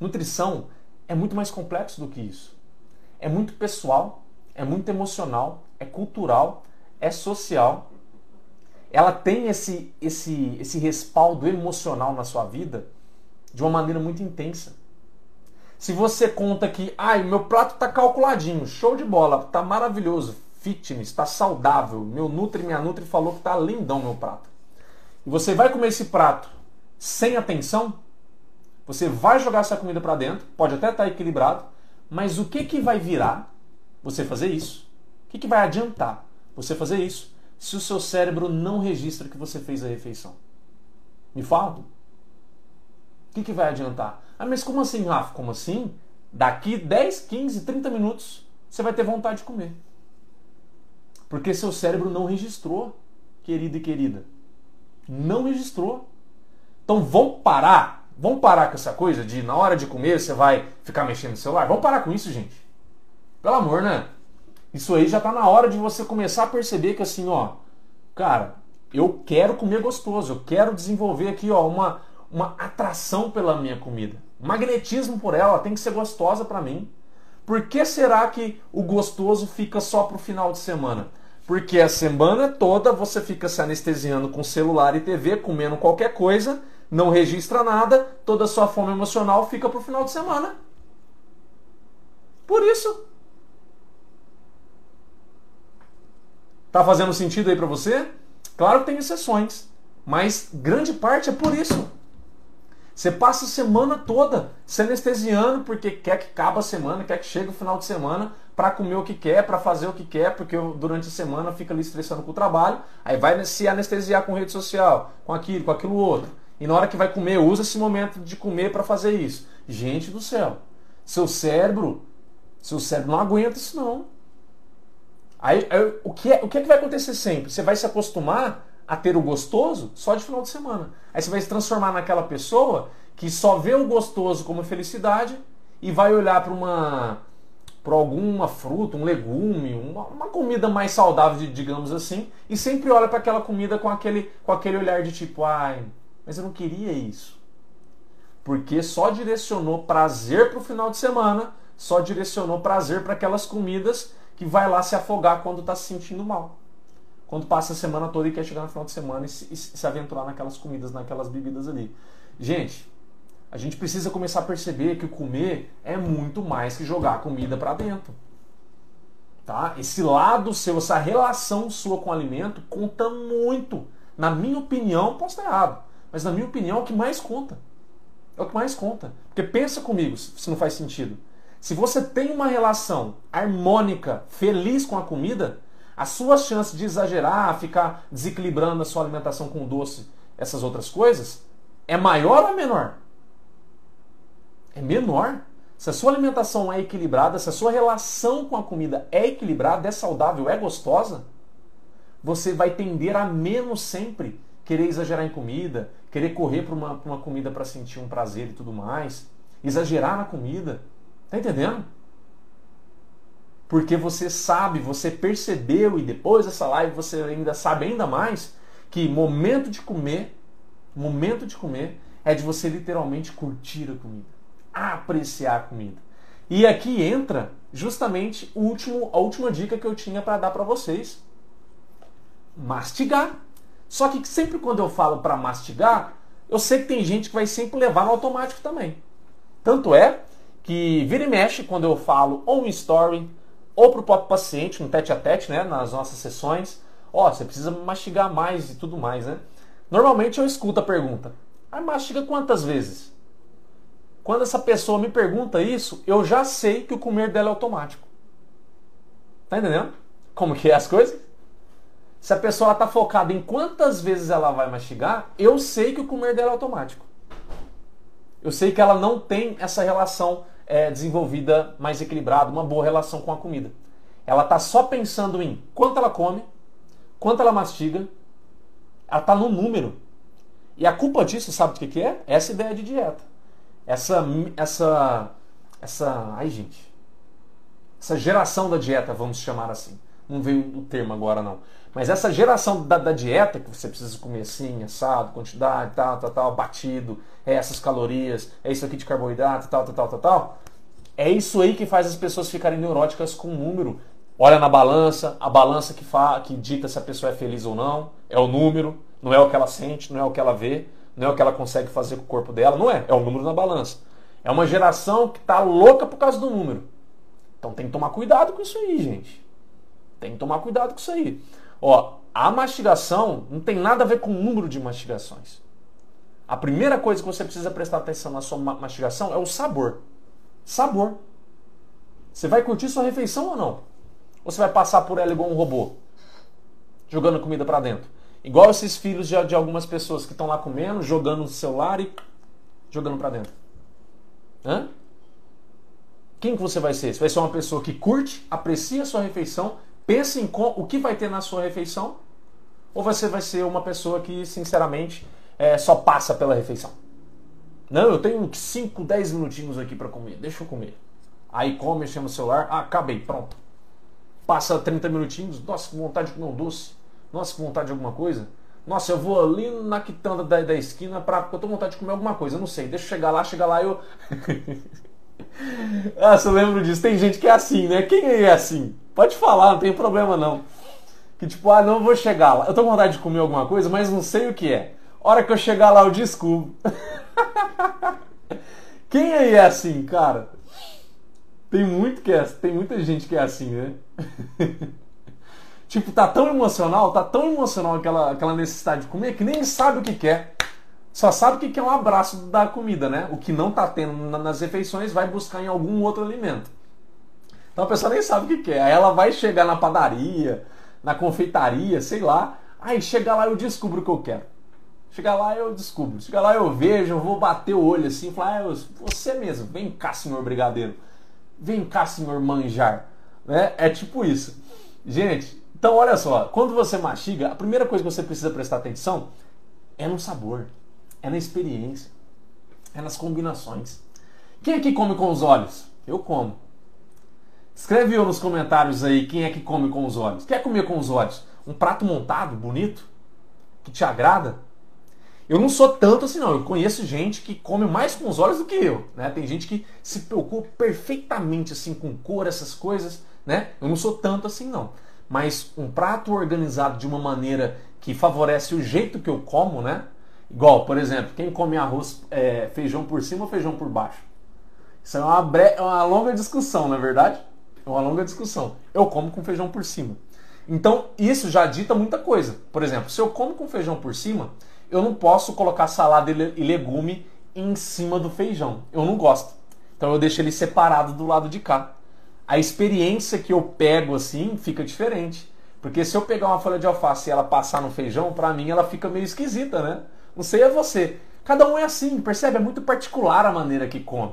Nutrição é muito mais complexo do que isso. É muito pessoal, é muito emocional, é cultural, é social. Ela tem esse, esse, esse respaldo emocional na sua vida de uma maneira muito intensa. Se você conta que, ai, meu prato está calculadinho, show de bola, tá maravilhoso, fitness, está saudável, meu Nutri, minha Nutri falou que tá lindão meu prato e você vai comer esse prato sem atenção, você vai jogar essa comida para dentro, pode até estar tá equilibrado, mas o que, que vai virar você fazer isso? O que, que vai adiantar você fazer isso se o seu cérebro não registra que você fez a refeição? Me fala. O que, que vai adiantar? Ah, mas como assim, Rafa? Como assim? Daqui 10, 15, 30 minutos você vai ter vontade de comer. Porque seu cérebro não registrou, querido e querida não registrou. Então vamos parar, vamos parar com essa coisa de na hora de comer você vai ficar mexendo no celular. Vamos parar com isso, gente. Pelo amor, né? Isso aí já tá na hora de você começar a perceber que assim, ó, cara, eu quero comer gostoso, eu quero desenvolver aqui, ó, uma uma atração pela minha comida. Magnetismo por ela, tem que ser gostosa para mim. Por que será que o gostoso fica só pro final de semana? Porque a semana toda você fica se anestesiando com celular e TV, comendo qualquer coisa, não registra nada, toda a sua fome emocional fica pro final de semana. Por isso. Tá fazendo sentido aí para você? Claro que tem exceções, mas grande parte é por isso. Você passa a semana toda se anestesiando porque quer que acabe a semana, quer que chegue o final de semana para comer o que quer, para fazer o que quer, porque durante a semana fica ali estressando com o trabalho, aí vai se anestesiar com rede social, com aquilo, com aquilo outro. E na hora que vai comer, usa esse momento de comer para fazer isso. Gente do céu, seu cérebro, seu cérebro não aguenta isso não. Aí, aí o, que é, o que é que vai acontecer sempre? Você vai se acostumar a ter o gostoso só de final de semana. Aí você vai se transformar naquela pessoa que só vê o gostoso como felicidade e vai olhar para uma para alguma fruta, um legume, uma, uma, comida mais saudável, digamos assim, e sempre olha para aquela comida com aquele, com aquele olhar de tipo, ai, mas eu não queria isso. Porque só direcionou prazer para o final de semana, só direcionou prazer para aquelas comidas que vai lá se afogar quando está se sentindo mal quando passa a semana toda e quer chegar no final de semana e se, e se aventurar naquelas comidas, naquelas bebidas ali. Gente, a gente precisa começar a perceber que comer é muito mais que jogar comida para dentro. Tá? Esse lado seu, essa relação sua com o alimento conta muito. Na minha opinião, posso estar errado, mas na minha opinião é o que mais conta. É o que mais conta. Porque pensa comigo, se não faz sentido. Se você tem uma relação harmônica, feliz com a comida, as suas chances de exagerar, ficar desequilibrando a sua alimentação com doce, essas outras coisas, é maior ou menor? É menor. se a sua alimentação é equilibrada, se a sua relação com a comida é equilibrada, é saudável, é gostosa, você vai tender a menos sempre querer exagerar em comida, querer correr para uma, uma comida para sentir um prazer e tudo mais, exagerar na comida. Tá entendendo? Porque você sabe, você percebeu e depois dessa live você ainda sabe ainda mais que momento de comer, momento de comer é de você literalmente curtir a comida, apreciar a comida. E aqui entra justamente o último, a última dica que eu tinha para dar para vocês. Mastigar. Só que sempre quando eu falo para mastigar, eu sei que tem gente que vai sempre levar no automático também. Tanto é que vira e mexe quando eu falo ou um story ou para o próprio paciente, no tete a tete, né, nas nossas sessões, ó, oh, você precisa mastigar mais e tudo mais, né? Normalmente eu escuto a pergunta, mas mastiga quantas vezes? Quando essa pessoa me pergunta isso, eu já sei que o comer dela é automático. Tá entendendo? Como que é as coisas? Se a pessoa está focada em quantas vezes ela vai mastigar, eu sei que o comer dela é automático. Eu sei que ela não tem essa relação é, desenvolvida mais equilibrada, uma boa relação com a comida. Ela está só pensando em quanto ela come, quanto ela mastiga, ela está no número. E a culpa disso, sabe o que, que é? Essa ideia de dieta. Essa, essa, essa, ai gente, essa geração da dieta, vamos chamar assim. Não veio o termo agora não. Mas essa geração da, da, dieta, que você precisa comer assim, assado, quantidade, tal, tal, tal, batido, é essas calorias, é isso aqui de carboidrato, tal, tal, tal, tal, tal. É isso aí que faz as pessoas ficarem neuróticas com o número. Olha na balança, a balança que, fa, que dita se a pessoa é feliz ou não, é o número, não é o que ela sente, não é o que ela vê, não é o que ela consegue fazer com o corpo dela, não é, é o número na balança. É uma geração que está louca por causa do número. Então tem que tomar cuidado com isso aí, gente. Tem que tomar cuidado com isso aí. Ó, a mastigação não tem nada a ver com o número de mastigações. A primeira coisa que você precisa prestar atenção na sua mastigação é o sabor. Sabor. Você vai curtir sua refeição ou não? Ou você vai passar por ela igual um robô? Jogando comida para dentro. Igual esses filhos de, de algumas pessoas que estão lá comendo, jogando no celular e jogando para dentro. Hã? Quem que você vai ser? Você vai ser uma pessoa que curte, aprecia a sua refeição Pense em o que vai ter na sua refeição, ou você vai ser uma pessoa que, sinceramente, é, só passa pela refeição. Não, eu tenho 5, 10 minutinhos aqui para comer, deixa eu comer. Aí come, chama o celular, ah, acabei, pronto. Passa 30 minutinhos, nossa, com vontade de comer um doce, nossa, com vontade de alguma coisa. Nossa, eu vou ali na quitanda da, da esquina pra, porque eu tô com vontade de comer alguma coisa, eu não sei, deixa eu chegar lá, chegar lá eu. <laughs> ah, eu lembro disso, tem gente que é assim, né? Quem é assim? Pode falar, não tem problema não. Que tipo, ah, não vou chegar lá. Eu tô com vontade de comer alguma coisa, mas não sei o que é. Hora que eu chegar lá, eu descubro. <laughs> Quem aí é assim, cara? Tem muito que é, tem muita gente que é assim, né? <laughs> tipo, tá tão emocional, tá tão emocional aquela, aquela necessidade de comer que nem sabe o que quer. Só sabe o que é um abraço da comida, né? O que não tá tendo nas refeições vai buscar em algum outro alimento. Então a pessoa nem sabe o que quer. Aí ela vai chegar na padaria, na confeitaria, sei lá. Aí chega lá eu descubro o que eu quero. Chega lá eu descubro. Chega lá eu vejo, eu vou bater o olho assim e falar, ah, você mesmo, vem cá, senhor brigadeiro. Vem cá, senhor manjar. Né? É tipo isso. Gente, então olha só, quando você mastiga, a primeira coisa que você precisa prestar atenção é no sabor, é na experiência, é nas combinações. Quem aqui come com os olhos? Eu como. Escreve eu nos comentários aí quem é que come com os olhos. Quer comer com os olhos? Um prato montado, bonito, que te agrada? Eu não sou tanto assim não. Eu conheço gente que come mais com os olhos do que eu, né? Tem gente que se preocupa perfeitamente assim com cor, essas coisas, né? Eu não sou tanto assim não. Mas um prato organizado de uma maneira que favorece o jeito que eu como, né? Igual, por exemplo, quem come arroz, é, feijão por cima ou feijão por baixo? Isso é uma, bre... É uma longa discussão, não é verdade? É uma longa discussão. Eu como com feijão por cima. Então, isso já dita muita coisa. Por exemplo, se eu como com feijão por cima, eu não posso colocar salada e legume em cima do feijão. Eu não gosto. Então eu deixo ele separado do lado de cá. A experiência que eu pego assim fica diferente. Porque se eu pegar uma folha de alface e ela passar no feijão, para mim ela fica meio esquisita, né? Não sei é você. Cada um é assim, percebe? É muito particular a maneira que come.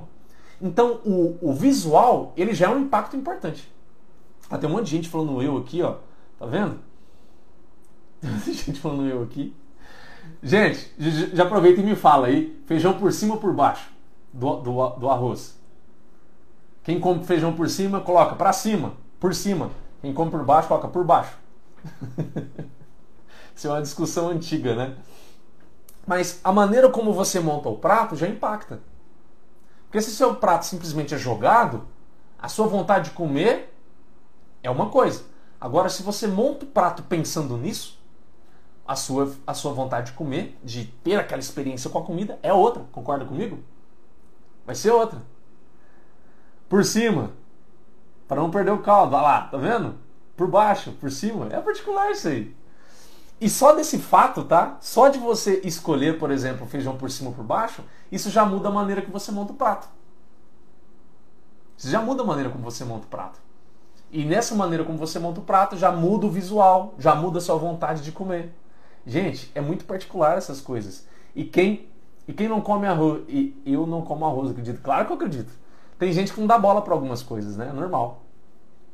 Então, o, o visual, ele já é um impacto importante. Ah, tem um monte de gente falando eu aqui, ó. Tá vendo? <laughs> Tem muita gente falando eu aqui. Gente, já aproveita e me fala aí, feijão por cima ou por baixo do, do, do arroz? Quem come feijão por cima, coloca para cima, por cima. Quem come por baixo, coloca por baixo. <laughs> Isso é uma discussão antiga, né? Mas a maneira como você monta o prato já impacta. Porque se seu prato simplesmente é jogado, a sua vontade de comer é uma coisa. Agora, se você monta o prato pensando nisso, a sua, a sua vontade de comer, de ter aquela experiência com a comida, é outra. Concorda comigo? Vai ser outra. Por cima, para não perder o caldo. Olha lá, tá vendo? Por baixo, por cima. É particular isso aí. E só desse fato, tá? Só de você escolher, por exemplo, feijão por cima ou por baixo, isso já muda a maneira que você monta o prato. Isso já muda a maneira como você monta o prato. E nessa maneira como você monta o prato, já muda o visual, já muda a sua vontade de comer. Gente, é muito particular essas coisas. E quem, e quem não come arroz, e eu não como arroz, acredito. Claro que eu acredito. Tem gente que não dá bola para algumas coisas, né? Normal.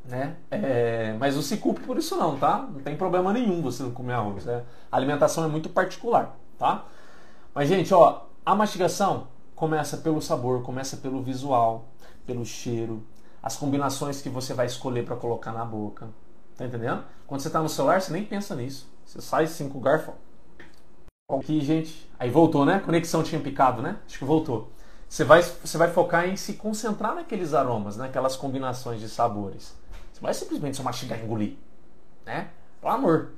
Né? É, mas não se culpe por isso não, tá? Não tem problema nenhum você não comer arroz. Né? A alimentação é muito particular, tá? Mas, gente, ó, a mastigação começa pelo sabor, começa pelo visual, pelo cheiro, as combinações que você vai escolher para colocar na boca. Tá entendendo? Quando você está no celular, você nem pensa nisso. Você sai cinco garfos. Aqui, gente. Aí voltou, né? Conexão tinha picado, né? Acho que voltou. Você vai, você vai focar em se concentrar naqueles aromas, naquelas combinações de sabores. Você vai simplesmente só mastigar e engolir. Né? Pelo amor.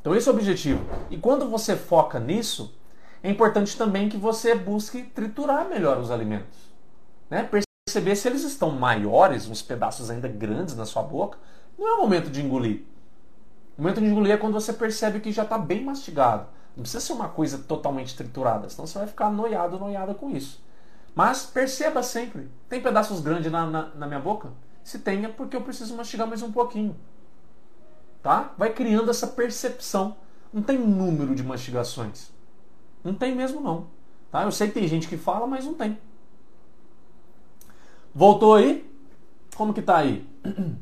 Então esse é o objetivo. E quando você foca nisso, é importante também que você busque triturar melhor os alimentos. Né? Perceber se eles estão maiores, uns pedaços ainda grandes na sua boca. Não é o momento de engolir. O momento de engolir é quando você percebe que já está bem mastigado. Não precisa ser uma coisa totalmente triturada, senão você vai ficar noiado, noiada com isso. Mas perceba sempre, tem pedaços grandes na, na, na minha boca? Se tenha, porque eu preciso mastigar mais um pouquinho. Tá? Vai criando essa percepção. Não tem número de mastigações. Não tem mesmo não. Tá? Eu sei que tem gente que fala, mas não tem. Voltou aí? Como que tá aí? <clears throat>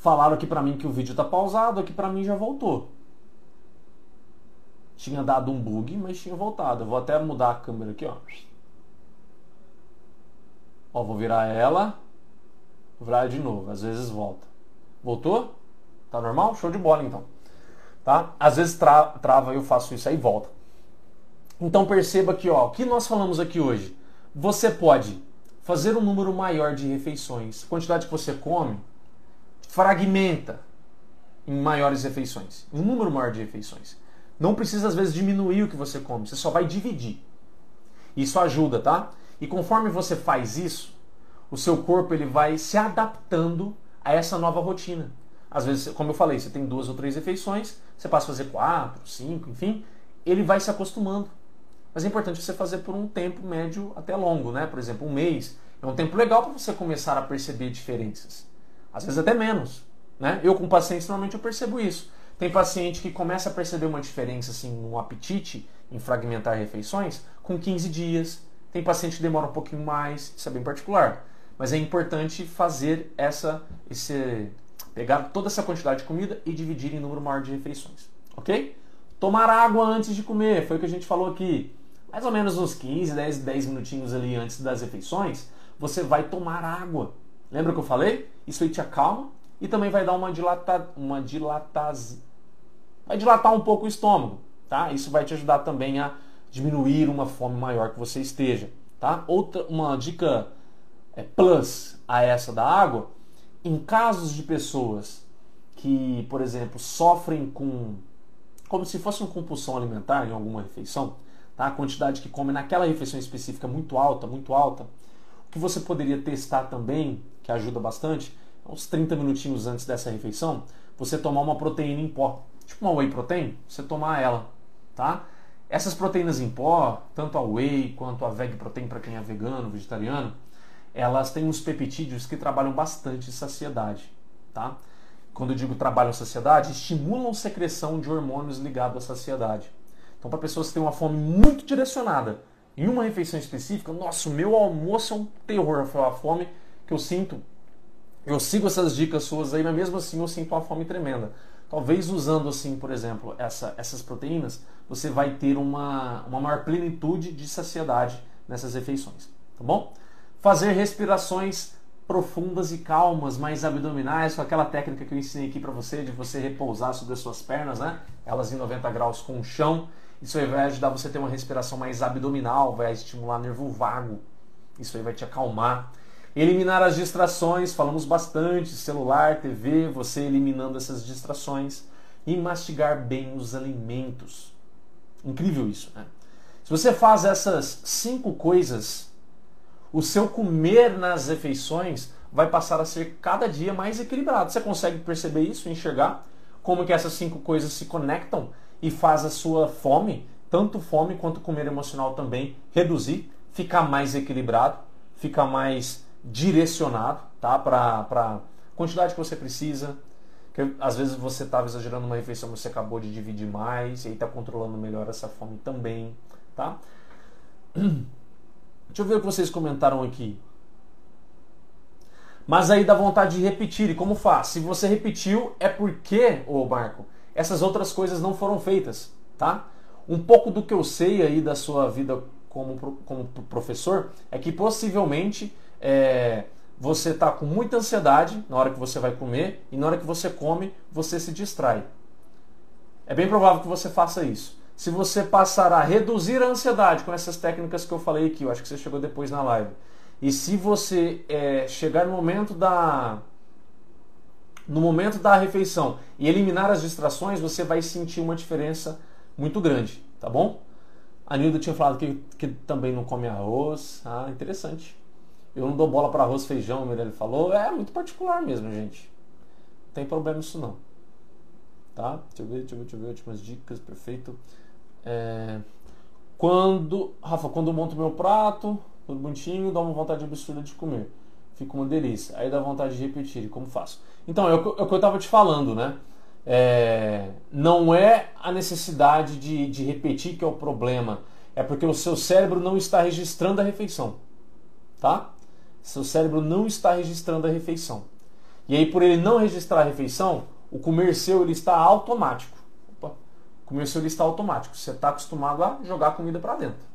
Falaram aqui para mim que o vídeo tá pausado, aqui para mim já voltou. Tinha dado um bug, mas tinha voltado. Eu vou até mudar a câmera aqui, ó. Ó, vou virar ela. Vou virar de novo, às vezes volta. Voltou? Tá normal? Show de bola então. Tá? Às vezes tra trava, eu faço isso aí e volta. Então perceba que, ó, o que nós falamos aqui hoje. Você pode fazer um número maior de refeições. Quantidade que você come, fragmenta em maiores refeições, um número maior de refeições. Não precisa às vezes diminuir o que você come, você só vai dividir. Isso ajuda, tá? E conforme você faz isso, o seu corpo ele vai se adaptando a essa nova rotina. Às vezes, como eu falei, você tem duas ou três refeições, você passa a fazer quatro, cinco, enfim, ele vai se acostumando. Mas é importante você fazer por um tempo médio até longo, né? Por exemplo, um mês. É um tempo legal para você começar a perceber diferenças às vezes até menos. Né? Eu com pacientes normalmente eu percebo isso. Tem paciente que começa a perceber uma diferença assim no apetite, em fragmentar refeições, com 15 dias. Tem paciente que demora um pouquinho mais, isso é bem particular. Mas é importante fazer essa, esse, pegar toda essa quantidade de comida e dividir em número maior de refeições, ok? Tomar água antes de comer, foi o que a gente falou aqui. Mais ou menos uns 15, 10, 10 minutinhos ali antes das refeições, você vai tomar água. Lembra que eu falei? Isso aí te acalma e também vai dar uma dilata, uma dilataz, vai dilatar um pouco o estômago, tá? Isso vai te ajudar também a diminuir uma fome maior que você esteja, tá? Outra uma dica é, plus a essa da água, em casos de pessoas que, por exemplo, sofrem com como se fosse uma compulsão alimentar em alguma refeição, tá? A quantidade que come naquela refeição específica é muito alta, muito alta. O que você poderia testar também que ajuda bastante, uns 30 minutinhos antes dessa refeição, você tomar uma proteína em pó, tipo uma whey protein, você tomar ela, tá? Essas proteínas em pó, tanto a whey quanto a veg protein para quem é vegano, vegetariano, elas têm uns peptídeos que trabalham bastante saciedade, tá? Quando eu digo trabalham saciedade, estimulam secreção de hormônios ligados à saciedade. Então, para pessoas que têm uma fome muito direcionada em uma refeição específica, nossa, o meu almoço é um terror, a fome que eu sinto. Eu sigo essas dicas suas aí, mas mesmo assim eu sinto uma fome tremenda. Talvez usando assim, por exemplo, essa, essas proteínas, você vai ter uma, uma maior plenitude de saciedade nessas refeições, tá bom? Fazer respirações profundas e calmas, mais abdominais, com aquela técnica que eu ensinei aqui para você, de você repousar sobre as suas pernas, né? Elas em 90 graus com o chão. Isso aí vai ajudar você a ter uma respiração mais abdominal, vai estimular nervo vago. Isso aí vai te acalmar. Eliminar as distrações, falamos bastante, celular, TV, você eliminando essas distrações. E mastigar bem os alimentos. Incrível isso, né? Se você faz essas cinco coisas, o seu comer nas refeições vai passar a ser cada dia mais equilibrado. Você consegue perceber isso, enxergar como que essas cinco coisas se conectam e faz a sua fome, tanto fome quanto comer emocional também, reduzir, ficar mais equilibrado, ficar mais direcionado, tá? Para a quantidade que você precisa. Que, às vezes você estava exagerando uma refeição, você acabou de dividir mais e aí está controlando melhor essa fome também, tá? <clears throat> Deixa eu ver o que vocês comentaram aqui. Mas aí dá vontade de repetir. E como faz? Se você repetiu, é porque, ô Marco, essas outras coisas não foram feitas, tá? Um pouco do que eu sei aí da sua vida como, como professor é que possivelmente é, você está com muita ansiedade na hora que você vai comer e na hora que você come, você se distrai. É bem provável que você faça isso. Se você passar a reduzir a ansiedade com essas técnicas que eu falei aqui, eu acho que você chegou depois na live, e se você é, chegar no momento da no momento da refeição e eliminar as distrações, você vai sentir uma diferença muito grande, tá bom? A Nilda tinha falado que, que também não come arroz. Ah, interessante. Eu não dou bola para arroz feijão, o Mirelle falou. É muito particular mesmo, gente. Não tem problema isso não. Tá? Deixa eu ver, deixa eu ver, deixa eu ver. Últimas dicas, perfeito. É... Quando, Rafa, quando eu monto meu prato, tudo bonitinho, dá uma vontade absurda de comer. Fica uma delícia. Aí dá vontade de repetir. E como faço? Então, é o que eu estava te falando, né? É... não é a necessidade de, de repetir que é o problema. É porque o seu cérebro não está registrando a refeição. Tá? Seu cérebro não está registrando a refeição. E aí, por ele não registrar a refeição, o comer seu ele está automático. Opa, o comer seu ele está automático. Você está acostumado a jogar comida para dentro.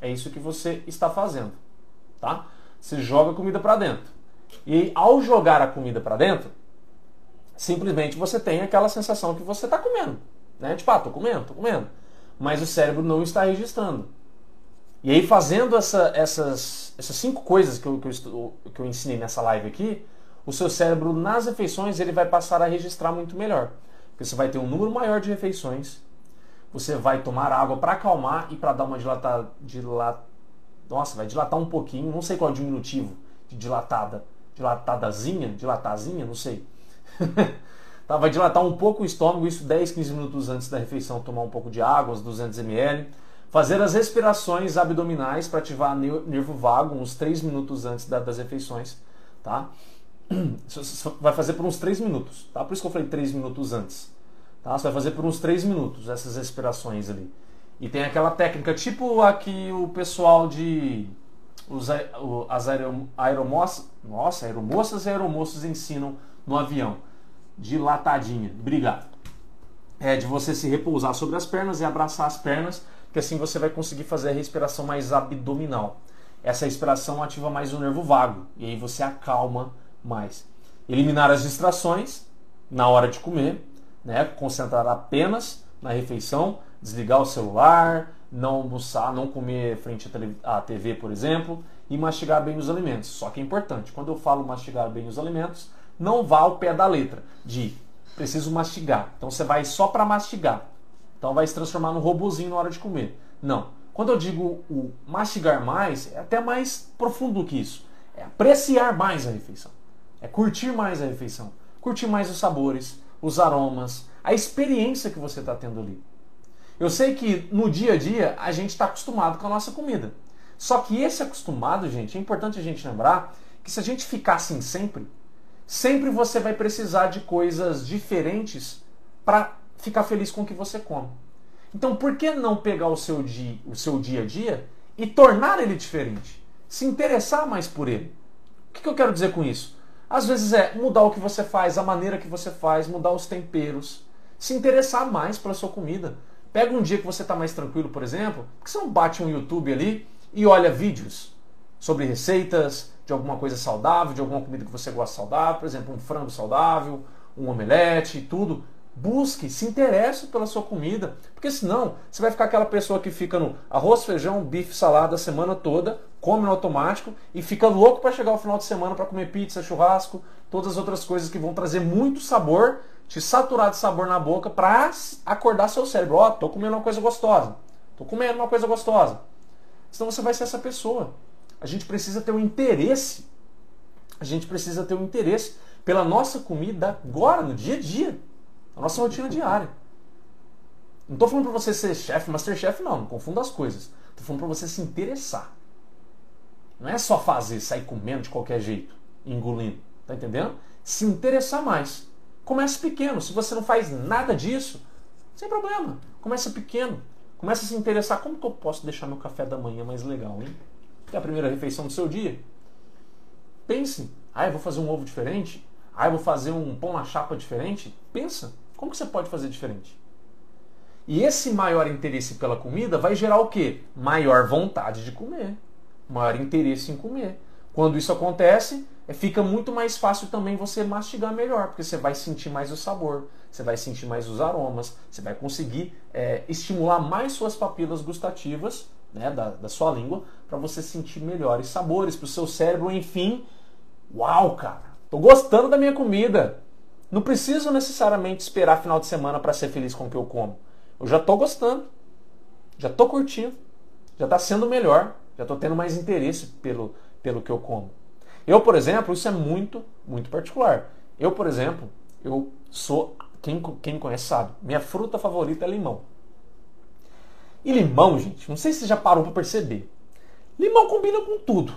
É isso que você está fazendo, tá? Você joga comida para dentro. E ao jogar a comida para dentro, simplesmente você tem aquela sensação que você está comendo, né? Tipo, ah, tô comendo, tô comendo. Mas o cérebro não está registrando. E aí, fazendo essa, essas, essas cinco coisas que eu, que, eu, que eu ensinei nessa live aqui, o seu cérebro, nas refeições, ele vai passar a registrar muito melhor. Porque você vai ter um número maior de refeições, você vai tomar água para acalmar e para dar uma dilatada. Dilat... Nossa, vai dilatar um pouquinho, não sei qual é o diminutivo de dilatada. Dilatadazinha? Dilatazinha? Não sei. <laughs> tá, vai dilatar um pouco o estômago, isso 10, 15 minutos antes da refeição, tomar um pouco de água, uns 200 ml Fazer as respirações abdominais para ativar nervo vago uns 3 minutos antes das refeições, tá? <clears throat> vai fazer por uns 3 minutos, tá? Por isso que eu falei 3 minutos antes. Tá? Você vai fazer por uns 3 minutos essas respirações ali. E tem aquela técnica, tipo a que o pessoal de. Os, as aeromoças. Nossa, aeromoças e aeromoços ensinam no avião. Dilatadinha. Obrigado. É de você se repousar sobre as pernas e abraçar as pernas que assim você vai conseguir fazer a respiração mais abdominal. Essa respiração ativa mais o nervo vago e aí você acalma mais. Eliminar as distrações na hora de comer, né? concentrar apenas na refeição, desligar o celular, não almoçar, não comer frente à TV, por exemplo, e mastigar bem os alimentos. Só que é importante, quando eu falo mastigar bem os alimentos, não vá ao pé da letra de preciso mastigar. Então você vai só para mastigar. Então vai se transformar num robozinho na hora de comer. Não. Quando eu digo o mastigar mais, é até mais profundo do que isso. É apreciar mais a refeição. É curtir mais a refeição. Curtir mais os sabores, os aromas, a experiência que você está tendo ali. Eu sei que no dia a dia a gente está acostumado com a nossa comida. Só que esse acostumado, gente, é importante a gente lembrar que se a gente ficar assim sempre, sempre você vai precisar de coisas diferentes para ficar feliz com o que você come. Então, por que não pegar o seu dia, o seu dia a dia e tornar ele diferente? Se interessar mais por ele. O que, que eu quero dizer com isso? Às vezes é mudar o que você faz, a maneira que você faz, mudar os temperos, se interessar mais pela sua comida. Pega um dia que você está mais tranquilo, por exemplo, que você não bate um YouTube ali e olha vídeos sobre receitas de alguma coisa saudável, de alguma comida que você gosta saudável, por exemplo, um frango saudável, um omelete e tudo. Busque, se interesse pela sua comida, porque senão você vai ficar aquela pessoa que fica no arroz, feijão, bife, salada a semana toda, come no automático e fica louco para chegar ao final de semana para comer pizza, churrasco, todas as outras coisas que vão trazer muito sabor, te saturar de sabor na boca para acordar seu cérebro. Ó, oh, tô comendo uma coisa gostosa. Tô comendo uma coisa gostosa. Senão você vai ser essa pessoa. A gente precisa ter um interesse. A gente precisa ter um interesse pela nossa comida agora, no dia a dia. A nossa rotina diária. Não estou falando para você ser chefe, masterchef, não. Não confunda as coisas. Estou falando para você se interessar. Não é só fazer, sair comendo de qualquer jeito, engolindo. Tá entendendo? Se interessar mais. Comece pequeno. Se você não faz nada disso, sem problema. Comece pequeno. Comece a se interessar. Como que eu posso deixar meu café da manhã mais legal, hein? Que é a primeira refeição do seu dia. Pense. Ah, eu vou fazer um ovo diferente? Ah, eu vou fazer um pão na chapa diferente? Pensa. Como que você pode fazer diferente? E esse maior interesse pela comida vai gerar o quê? Maior vontade de comer, maior interesse em comer. Quando isso acontece, é, fica muito mais fácil também você mastigar melhor, porque você vai sentir mais o sabor, você vai sentir mais os aromas, você vai conseguir é, estimular mais suas papilas gustativas né, da, da sua língua para você sentir melhores sabores, para o seu cérebro, enfim. Uau, cara, tô gostando da minha comida. Não preciso necessariamente esperar final de semana para ser feliz com o que eu como. Eu já estou gostando, já estou curtindo, já está sendo melhor, já estou tendo mais interesse pelo, pelo que eu como. Eu, por exemplo, isso é muito, muito particular. Eu, por exemplo, eu sou, quem, quem me conhece sabe, minha fruta favorita é limão. E limão, gente, não sei se você já parou para perceber. Limão combina com tudo.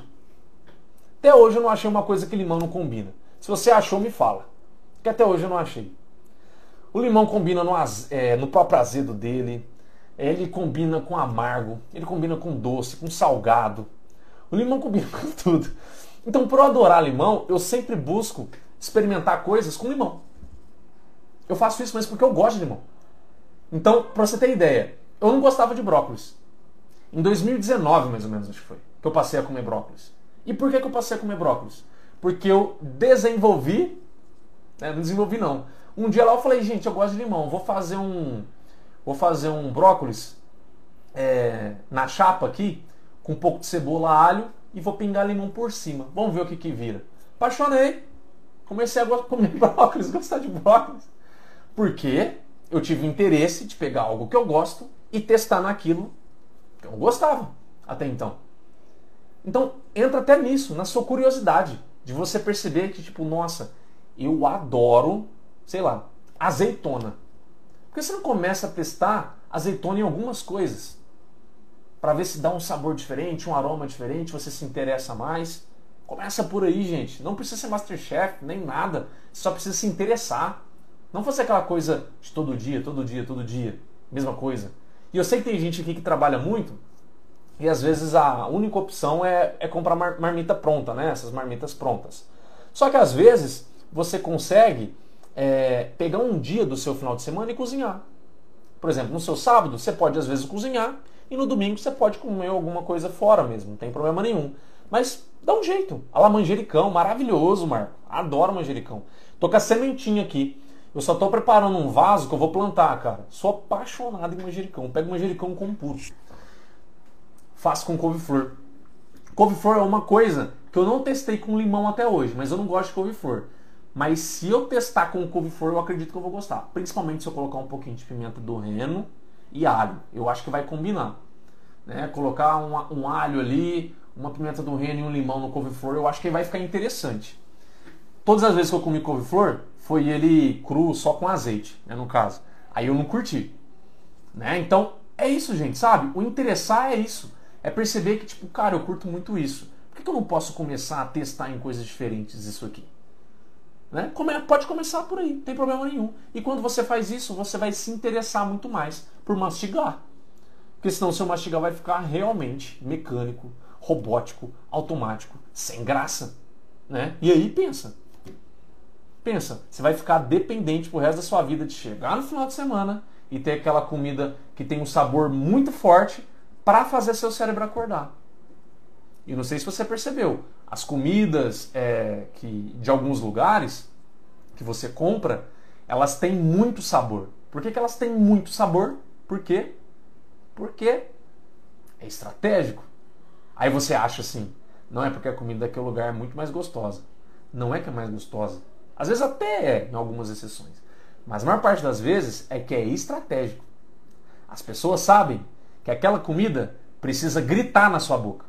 Até hoje eu não achei uma coisa que limão não combina. Se você achou, me fala que até hoje eu não achei. O limão combina no, é, no próprio azedo dele, ele combina com amargo, ele combina com doce, com salgado. O limão combina com <laughs> tudo. Então, por eu adorar limão, eu sempre busco experimentar coisas com limão. Eu faço isso, mas porque eu gosto de limão. Então, para você ter ideia, eu não gostava de brócolis. Em 2019, mais ou menos, acho que foi, que eu passei a comer brócolis. E por que, que eu passei a comer brócolis? Porque eu desenvolvi né? Não desenvolvi não. Um dia lá eu falei, gente, eu gosto de limão, vou fazer um. Vou fazer um brócolis é, na chapa aqui, com um pouco de cebola, alho, e vou pingar limão por cima. Vamos ver o que, que vira. Apaixonei. Comecei a <laughs> comer brócolis, gostar de brócolis. Porque eu tive interesse de pegar algo que eu gosto e testar naquilo que eu gostava até então. Então, entra até nisso, na sua curiosidade, de você perceber que, tipo, nossa, eu adoro, sei lá, azeitona. Porque você não começa a testar azeitona em algumas coisas? Para ver se dá um sabor diferente, um aroma diferente, você se interessa mais. Começa por aí, gente. Não precisa ser Masterchef, nem nada. Você só precisa se interessar. Não fazer aquela coisa de todo dia, todo dia, todo dia. Mesma coisa. E eu sei que tem gente aqui que trabalha muito e às vezes a única opção é, é comprar marmita pronta, né? Essas marmitas prontas. Só que às vezes você consegue é, pegar um dia do seu final de semana e cozinhar. Por exemplo, no seu sábado você pode às vezes cozinhar e no domingo você pode comer alguma coisa fora mesmo, não tem problema nenhum. Mas dá um jeito. Olha lá, manjericão, maravilhoso, Marco. Adoro manjericão. Tô com a sementinha aqui. Eu só tô preparando um vaso que eu vou plantar, cara. Sou apaixonado em manjericão. Pego manjericão com puro. Faço com couve-flor. Couve-flor é uma coisa que eu não testei com limão até hoje, mas eu não gosto de couve-flor. Mas se eu testar com couve-flor, eu acredito que eu vou gostar. Principalmente se eu colocar um pouquinho de pimenta do reino e alho. Eu acho que vai combinar. Né? Colocar um, um alho ali, uma pimenta do reino e um limão no couve-flor, eu acho que vai ficar interessante. Todas as vezes que eu comi couve-flor, foi ele cru, só com azeite, né, no caso. Aí eu não curti. Né? Então, é isso, gente, sabe? O interessar é isso. É perceber que, tipo, cara, eu curto muito isso. Por que, que eu não posso começar a testar em coisas diferentes isso aqui? Né? Pode começar por aí, não tem problema nenhum. E quando você faz isso, você vai se interessar muito mais por mastigar. Porque senão seu mastigar vai ficar realmente mecânico, robótico, automático, sem graça. Né? E aí pensa. Pensa, você vai ficar dependente pro resto da sua vida de chegar no final de semana e ter aquela comida que tem um sabor muito forte para fazer seu cérebro acordar. E não sei se você percebeu, as comidas é, que de alguns lugares que você compra, elas têm muito sabor. Por que, que elas têm muito sabor? Por quê? Porque é estratégico. Aí você acha assim, não é porque a comida daquele lugar é muito mais gostosa. Não é que é mais gostosa. Às vezes até é, em algumas exceções. Mas a maior parte das vezes é que é estratégico. As pessoas sabem que aquela comida precisa gritar na sua boca.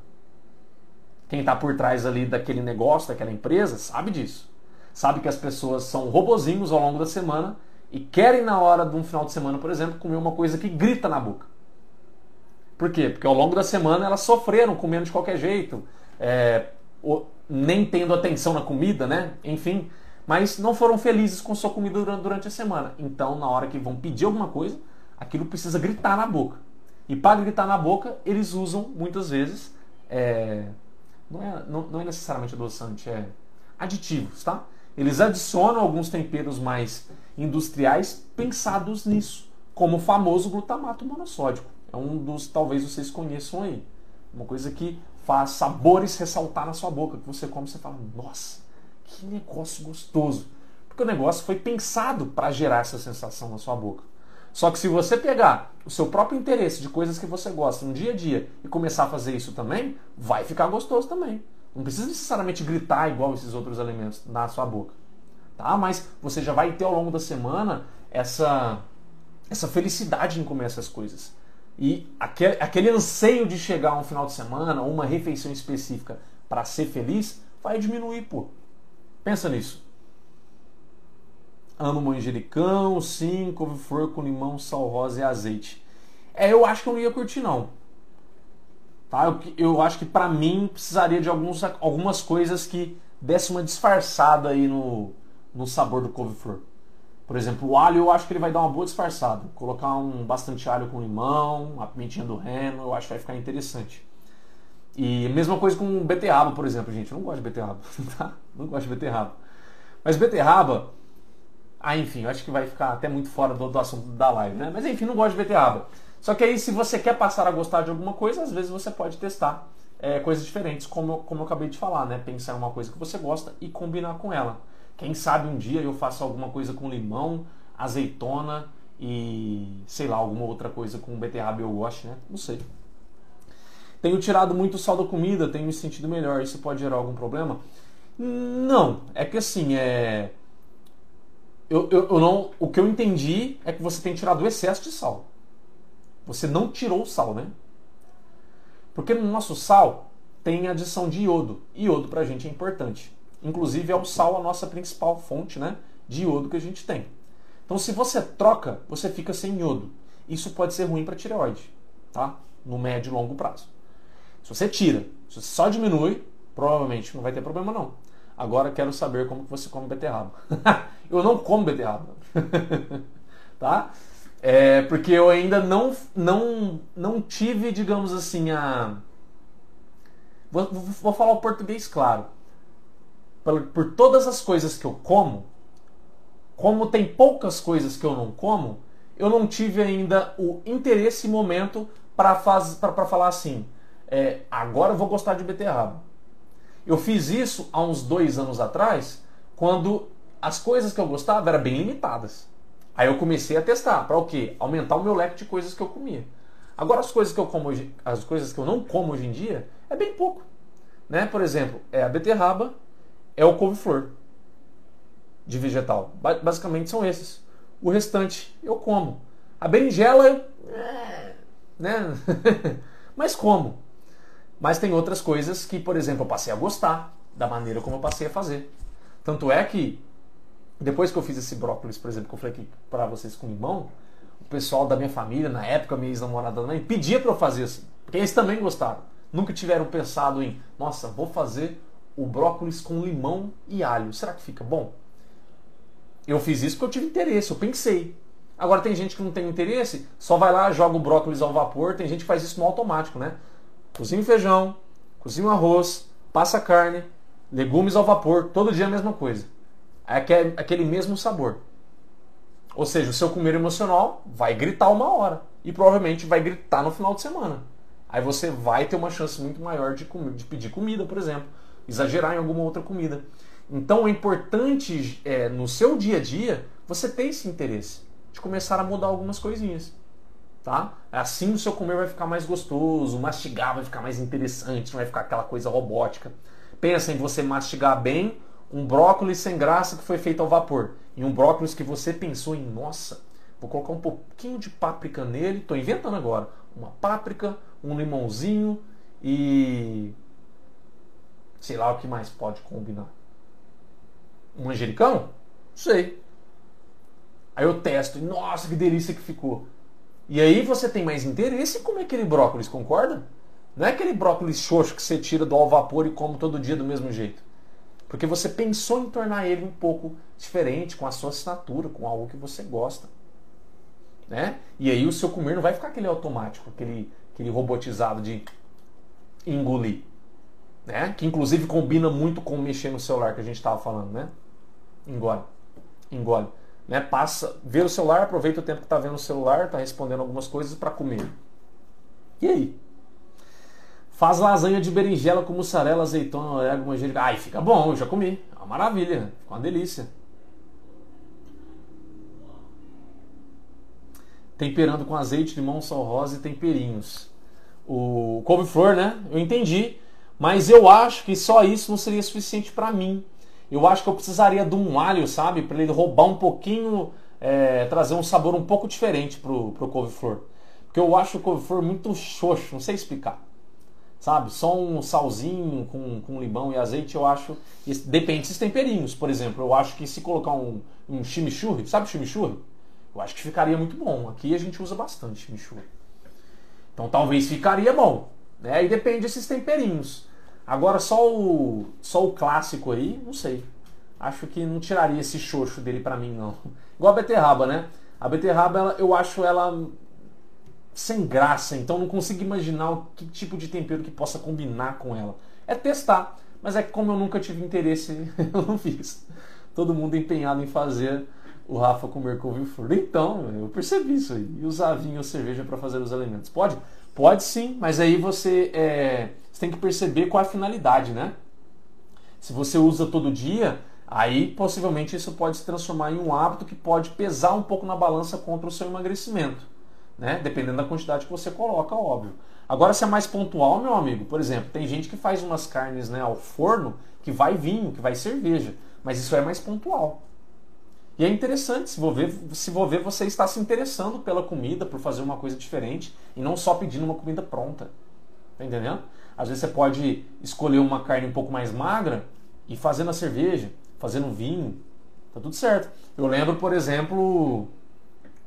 Quem está por trás ali daquele negócio, daquela empresa, sabe disso. Sabe que as pessoas são robozinhos ao longo da semana e querem na hora de um final de semana, por exemplo, comer uma coisa que grita na boca. Por quê? Porque ao longo da semana elas sofreram comendo de qualquer jeito, é, nem tendo atenção na comida, né? Enfim, mas não foram felizes com sua comida durante, a semana. Então, na hora que vão pedir alguma coisa, aquilo precisa gritar na boca. E para gritar na boca, eles usam muitas vezes é, não é, não, não é necessariamente adoçante, é aditivos, tá? Eles adicionam alguns temperos mais industriais pensados nisso, como o famoso glutamato monossódico. É um dos, talvez vocês conheçam aí. Uma coisa que faz sabores ressaltar na sua boca, que você come e você fala, nossa, que negócio gostoso. Porque o negócio foi pensado para gerar essa sensação na sua boca. Só que se você pegar o seu próprio interesse de coisas que você gosta no dia a dia e começar a fazer isso também, vai ficar gostoso também. Não precisa necessariamente gritar igual esses outros alimentos na sua boca. Tá? Mas você já vai ter ao longo da semana essa, essa felicidade em comer essas coisas. E aquele, aquele anseio de chegar a um final de semana, uma refeição específica para ser feliz, vai diminuir, pô. Pensa nisso. Amo manjericão, sim, couve-flor com limão, sal rosa e azeite. É, eu acho que eu não ia curtir não. Tá? Eu, eu acho que para mim precisaria de alguns, algumas coisas que desse uma disfarçada aí no, no sabor do couve-flor. Por exemplo, o alho eu acho que ele vai dar uma boa disfarçada. Colocar um bastante alho com limão, a pimentinha do reno, eu acho que vai ficar interessante. E mesma coisa com beterraba, por exemplo, gente. Eu não gosto de beterraba, <laughs> tá? Não gosto de beterraba. Mas beterraba, ah, enfim, eu acho que vai ficar até muito fora do, do assunto da live, né? Mas enfim, não gosto de beterraba. Só que aí, se você quer passar a gostar de alguma coisa, às vezes você pode testar é, coisas diferentes, como, como eu acabei de falar, né? Pensar em uma coisa que você gosta e combinar com ela. Quem sabe um dia eu faço alguma coisa com limão, azeitona e sei lá, alguma outra coisa com beterraba eu gosto, né? Não sei. Tenho tirado muito sal da comida, tenho me sentido melhor. Isso pode gerar algum problema? Não, é que assim, é eu, eu, eu, não, o que eu entendi é que você tem tirado o excesso de sal. Você não tirou o sal, né? Porque no nosso sal tem adição de iodo. Iodo para a gente é importante. Inclusive é o sal a nossa principal fonte né, de iodo que a gente tem. Então se você troca, você fica sem iodo. Isso pode ser ruim para tireoide, tá? No médio e longo prazo. Se você tira, se você só diminui, provavelmente não vai ter problema não. Agora quero saber como você come beterraba. <laughs> eu não como beterraba. <laughs> tá? É porque eu ainda não, não, não tive, digamos assim, a. Vou, vou falar o português claro. Por, por todas as coisas que eu como, como tem poucas coisas que eu não como, eu não tive ainda o interesse e momento para falar assim: é, agora eu vou gostar de beterraba. Eu fiz isso há uns dois anos atrás, quando as coisas que eu gostava eram bem limitadas. Aí eu comecei a testar, para o quê? Aumentar o meu leque de coisas que eu comia. Agora as coisas que eu como hoje, as coisas que eu não como hoje em dia é bem pouco, né? Por exemplo, é a beterraba, é o couve-flor de vegetal. Basicamente são esses. O restante eu como. A berinjela, né? <laughs> Mas como. Mas tem outras coisas que, por exemplo, eu passei a gostar da maneira como eu passei a fazer. Tanto é que depois que eu fiz esse brócolis, por exemplo, que eu falei aqui para vocês com limão, o pessoal da minha família, na época, minha ex-namorada também, pedia para eu fazer assim. Porque eles também gostaram. Nunca tiveram pensado em, nossa, vou fazer o brócolis com limão e alho. Será que fica bom? Eu fiz isso porque eu tive interesse, eu pensei. Agora tem gente que não tem interesse, só vai lá, joga o brócolis ao vapor, tem gente que faz isso no automático, né? Cozinha feijão, cozinha arroz, passa carne, legumes ao vapor, todo dia a mesma coisa. É aquele mesmo sabor. Ou seja, o seu comer emocional vai gritar uma hora e provavelmente vai gritar no final de semana. Aí você vai ter uma chance muito maior de, comer, de pedir comida, por exemplo, exagerar em alguma outra comida. Então é importante é, no seu dia a dia você ter esse interesse de começar a mudar algumas coisinhas. Tá? Assim o seu comer vai ficar mais gostoso, mastigar vai ficar mais interessante, não vai ficar aquela coisa robótica. Pensa em você mastigar bem um brócolis sem graça que foi feito ao vapor. E um brócolis que você pensou em, nossa, vou colocar um pouquinho de páprica nele, estou inventando agora. Uma páprica, um limãozinho e. sei lá o que mais pode combinar. Um manjericão? Sei. Aí eu testo, nossa, que delícia que ficou. E aí você tem mais interesse em comer aquele brócolis, concorda? Não é aquele brócolis xoxo que você tira do ao vapor e come todo dia do mesmo jeito. Porque você pensou em tornar ele um pouco diferente, com a sua assinatura, com algo que você gosta. Né? E aí o seu comer não vai ficar aquele automático, aquele, aquele robotizado de engolir. Né? Que inclusive combina muito com mexer no celular que a gente estava falando, né? Engole. Engole. Né? Passa, vê o celular, aproveita o tempo que está vendo o celular, está respondendo algumas coisas para comer. E aí? Faz lasanha de berinjela com mussarela, azeitona, orégano, manjericão. Ai, fica bom, eu já comi. É uma maravilha, fica uma delícia. Temperando com azeite, limão, sal rosa e temperinhos. O couve-flor, né? Eu entendi. Mas eu acho que só isso não seria suficiente para mim. Eu acho que eu precisaria de um alho, sabe? Para ele roubar um pouquinho, é, trazer um sabor um pouco diferente pro, pro couve-flor. Porque eu acho o couve-flor muito xoxo, não sei explicar sabe? Só um salzinho com, com limão e azeite, eu acho. Depende dos temperinhos, por exemplo. Eu acho que se colocar um, um chimichurri, sabe chimichurri? Eu acho que ficaria muito bom. Aqui a gente usa bastante chimichurri. Então talvez ficaria bom. Né? E depende desses temperinhos. Agora só o, só o clássico aí, não sei. Acho que não tiraria esse xoxo dele para mim, não. <laughs> Igual a beterraba, né? A beterraba, ela, eu acho ela sem graça, então não consigo imaginar que tipo de tempero que possa combinar com ela. É testar, mas é que como eu nunca tive interesse, <laughs> eu não fiz. Todo mundo empenhado em fazer o Rafa comer couve-flor. Então, eu percebi isso aí. E usar vinho ou cerveja para fazer os alimentos. Pode? Pode sim, mas aí você, é, você tem que perceber qual é a finalidade, né? Se você usa todo dia, aí possivelmente isso pode se transformar em um hábito que pode pesar um pouco na balança contra o seu emagrecimento né? Dependendo da quantidade que você coloca, óbvio. Agora, se é mais pontual, meu amigo, por exemplo, tem gente que faz umas carnes né, ao forno que vai vinho, que vai cerveja, mas isso é mais pontual. E é interessante, se vou, ver, se vou ver, você está se interessando pela comida, por fazer uma coisa diferente, e não só pedindo uma comida pronta. Tá entendendo? Às vezes você pode escolher uma carne um pouco mais magra e fazer na cerveja, fazer no vinho. Tá tudo certo. Eu lembro, por exemplo,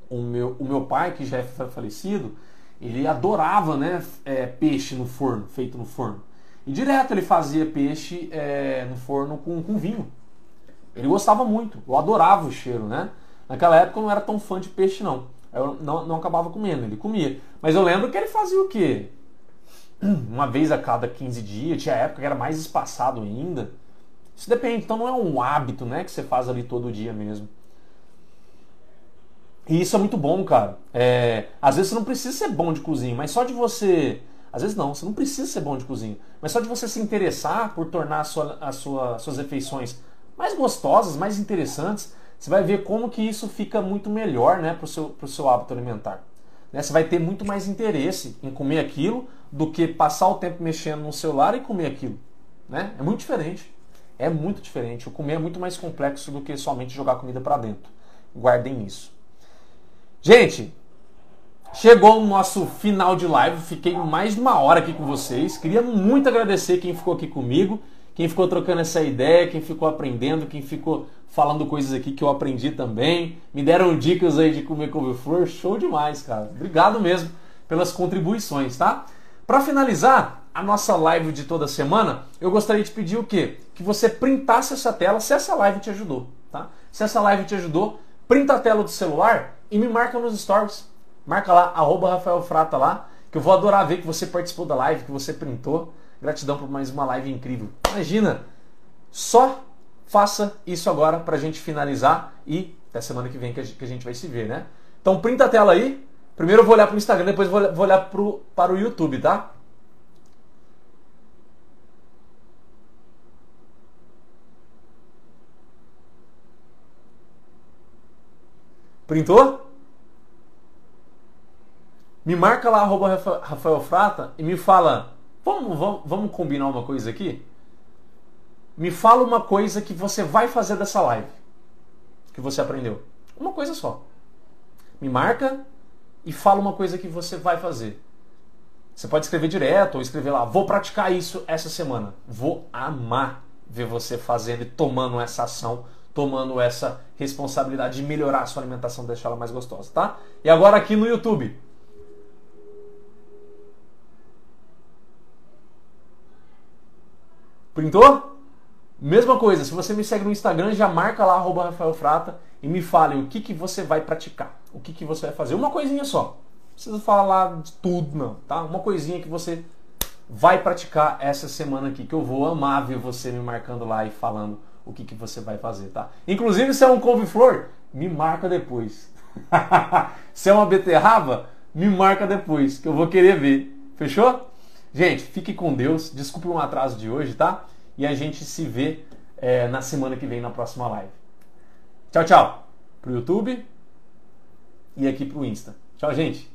o meu, o meu pai, que já é falecido, ele adorava né, é, peixe no forno, feito no forno. E direto ele fazia peixe é, no forno com, com vinho. Ele gostava muito, eu adorava o cheiro, né? Naquela época eu não era tão fã de peixe, não. Eu não, não acabava comendo, ele comia. Mas eu lembro que ele fazia o quê? Uma vez a cada 15 dias, tinha época que era mais espaçado ainda. Isso depende, então não é um hábito né, que você faz ali todo dia mesmo. E isso é muito bom, cara. É, às vezes você não precisa ser bom de cozinha, mas só de você. Às vezes não, você não precisa ser bom de cozinha. Mas só de você se interessar por tornar a sua, a sua, suas refeições mais gostosas, mais interessantes, você vai ver como que isso fica muito melhor né, para o seu, pro seu hábito alimentar. Né? Você vai ter muito mais interesse em comer aquilo do que passar o tempo mexendo no celular e comer aquilo. Né? É muito diferente. É muito diferente. O comer é muito mais complexo do que somente jogar comida para dentro. Guardem isso. Gente, chegou o nosso final de live. Fiquei mais de uma hora aqui com vocês. Queria muito agradecer quem ficou aqui comigo, quem ficou trocando essa ideia, quem ficou aprendendo, quem ficou falando coisas aqui que eu aprendi também. Me deram dicas aí de comer couve-flor. Show demais, cara. Obrigado mesmo pelas contribuições, tá? Para finalizar a nossa live de toda semana, eu gostaria de pedir o quê? Que você printasse essa tela se essa live te ajudou, tá? Se essa live te ajudou, printa a tela do celular e me marca nos stories. Marca lá, arroba Rafael Frata lá, que eu vou adorar ver que você participou da live, que você printou. Gratidão por mais uma live incrível. Imagina, só faça isso agora pra gente finalizar e até semana que vem que a gente vai se ver, né? Então printa a tela aí. Primeiro eu vou olhar pro Instagram, depois vou olhar pro, para o YouTube, tá? Printou? Me marca lá, arroba Rafael Frata, e me fala, vamos, vamos, vamos combinar uma coisa aqui? Me fala uma coisa que você vai fazer dessa live, que você aprendeu. Uma coisa só. Me marca e fala uma coisa que você vai fazer. Você pode escrever direto ou escrever lá, vou praticar isso essa semana. Vou amar ver você fazendo e tomando essa ação tomando essa responsabilidade de melhorar a sua alimentação, deixar ela mais gostosa, tá? E agora aqui no YouTube. Printou? Mesma coisa, se você me segue no Instagram, já marca lá, arroba Rafael Frata, e me fale o que, que você vai praticar, o que, que você vai fazer. Uma coisinha só. Não precisa falar de tudo, não, tá? Uma coisinha que você vai praticar essa semana aqui, que eu vou amar ver você me marcando lá e falando o que, que você vai fazer, tá? Inclusive, se é um couve-flor, me marca depois. <laughs> se é uma beterraba, me marca depois, que eu vou querer ver. Fechou? Gente, fique com Deus. Desculpe um atraso de hoje, tá? E a gente se vê é, na semana que vem na próxima live. Tchau, tchau. Pro YouTube e aqui pro Insta. Tchau, gente.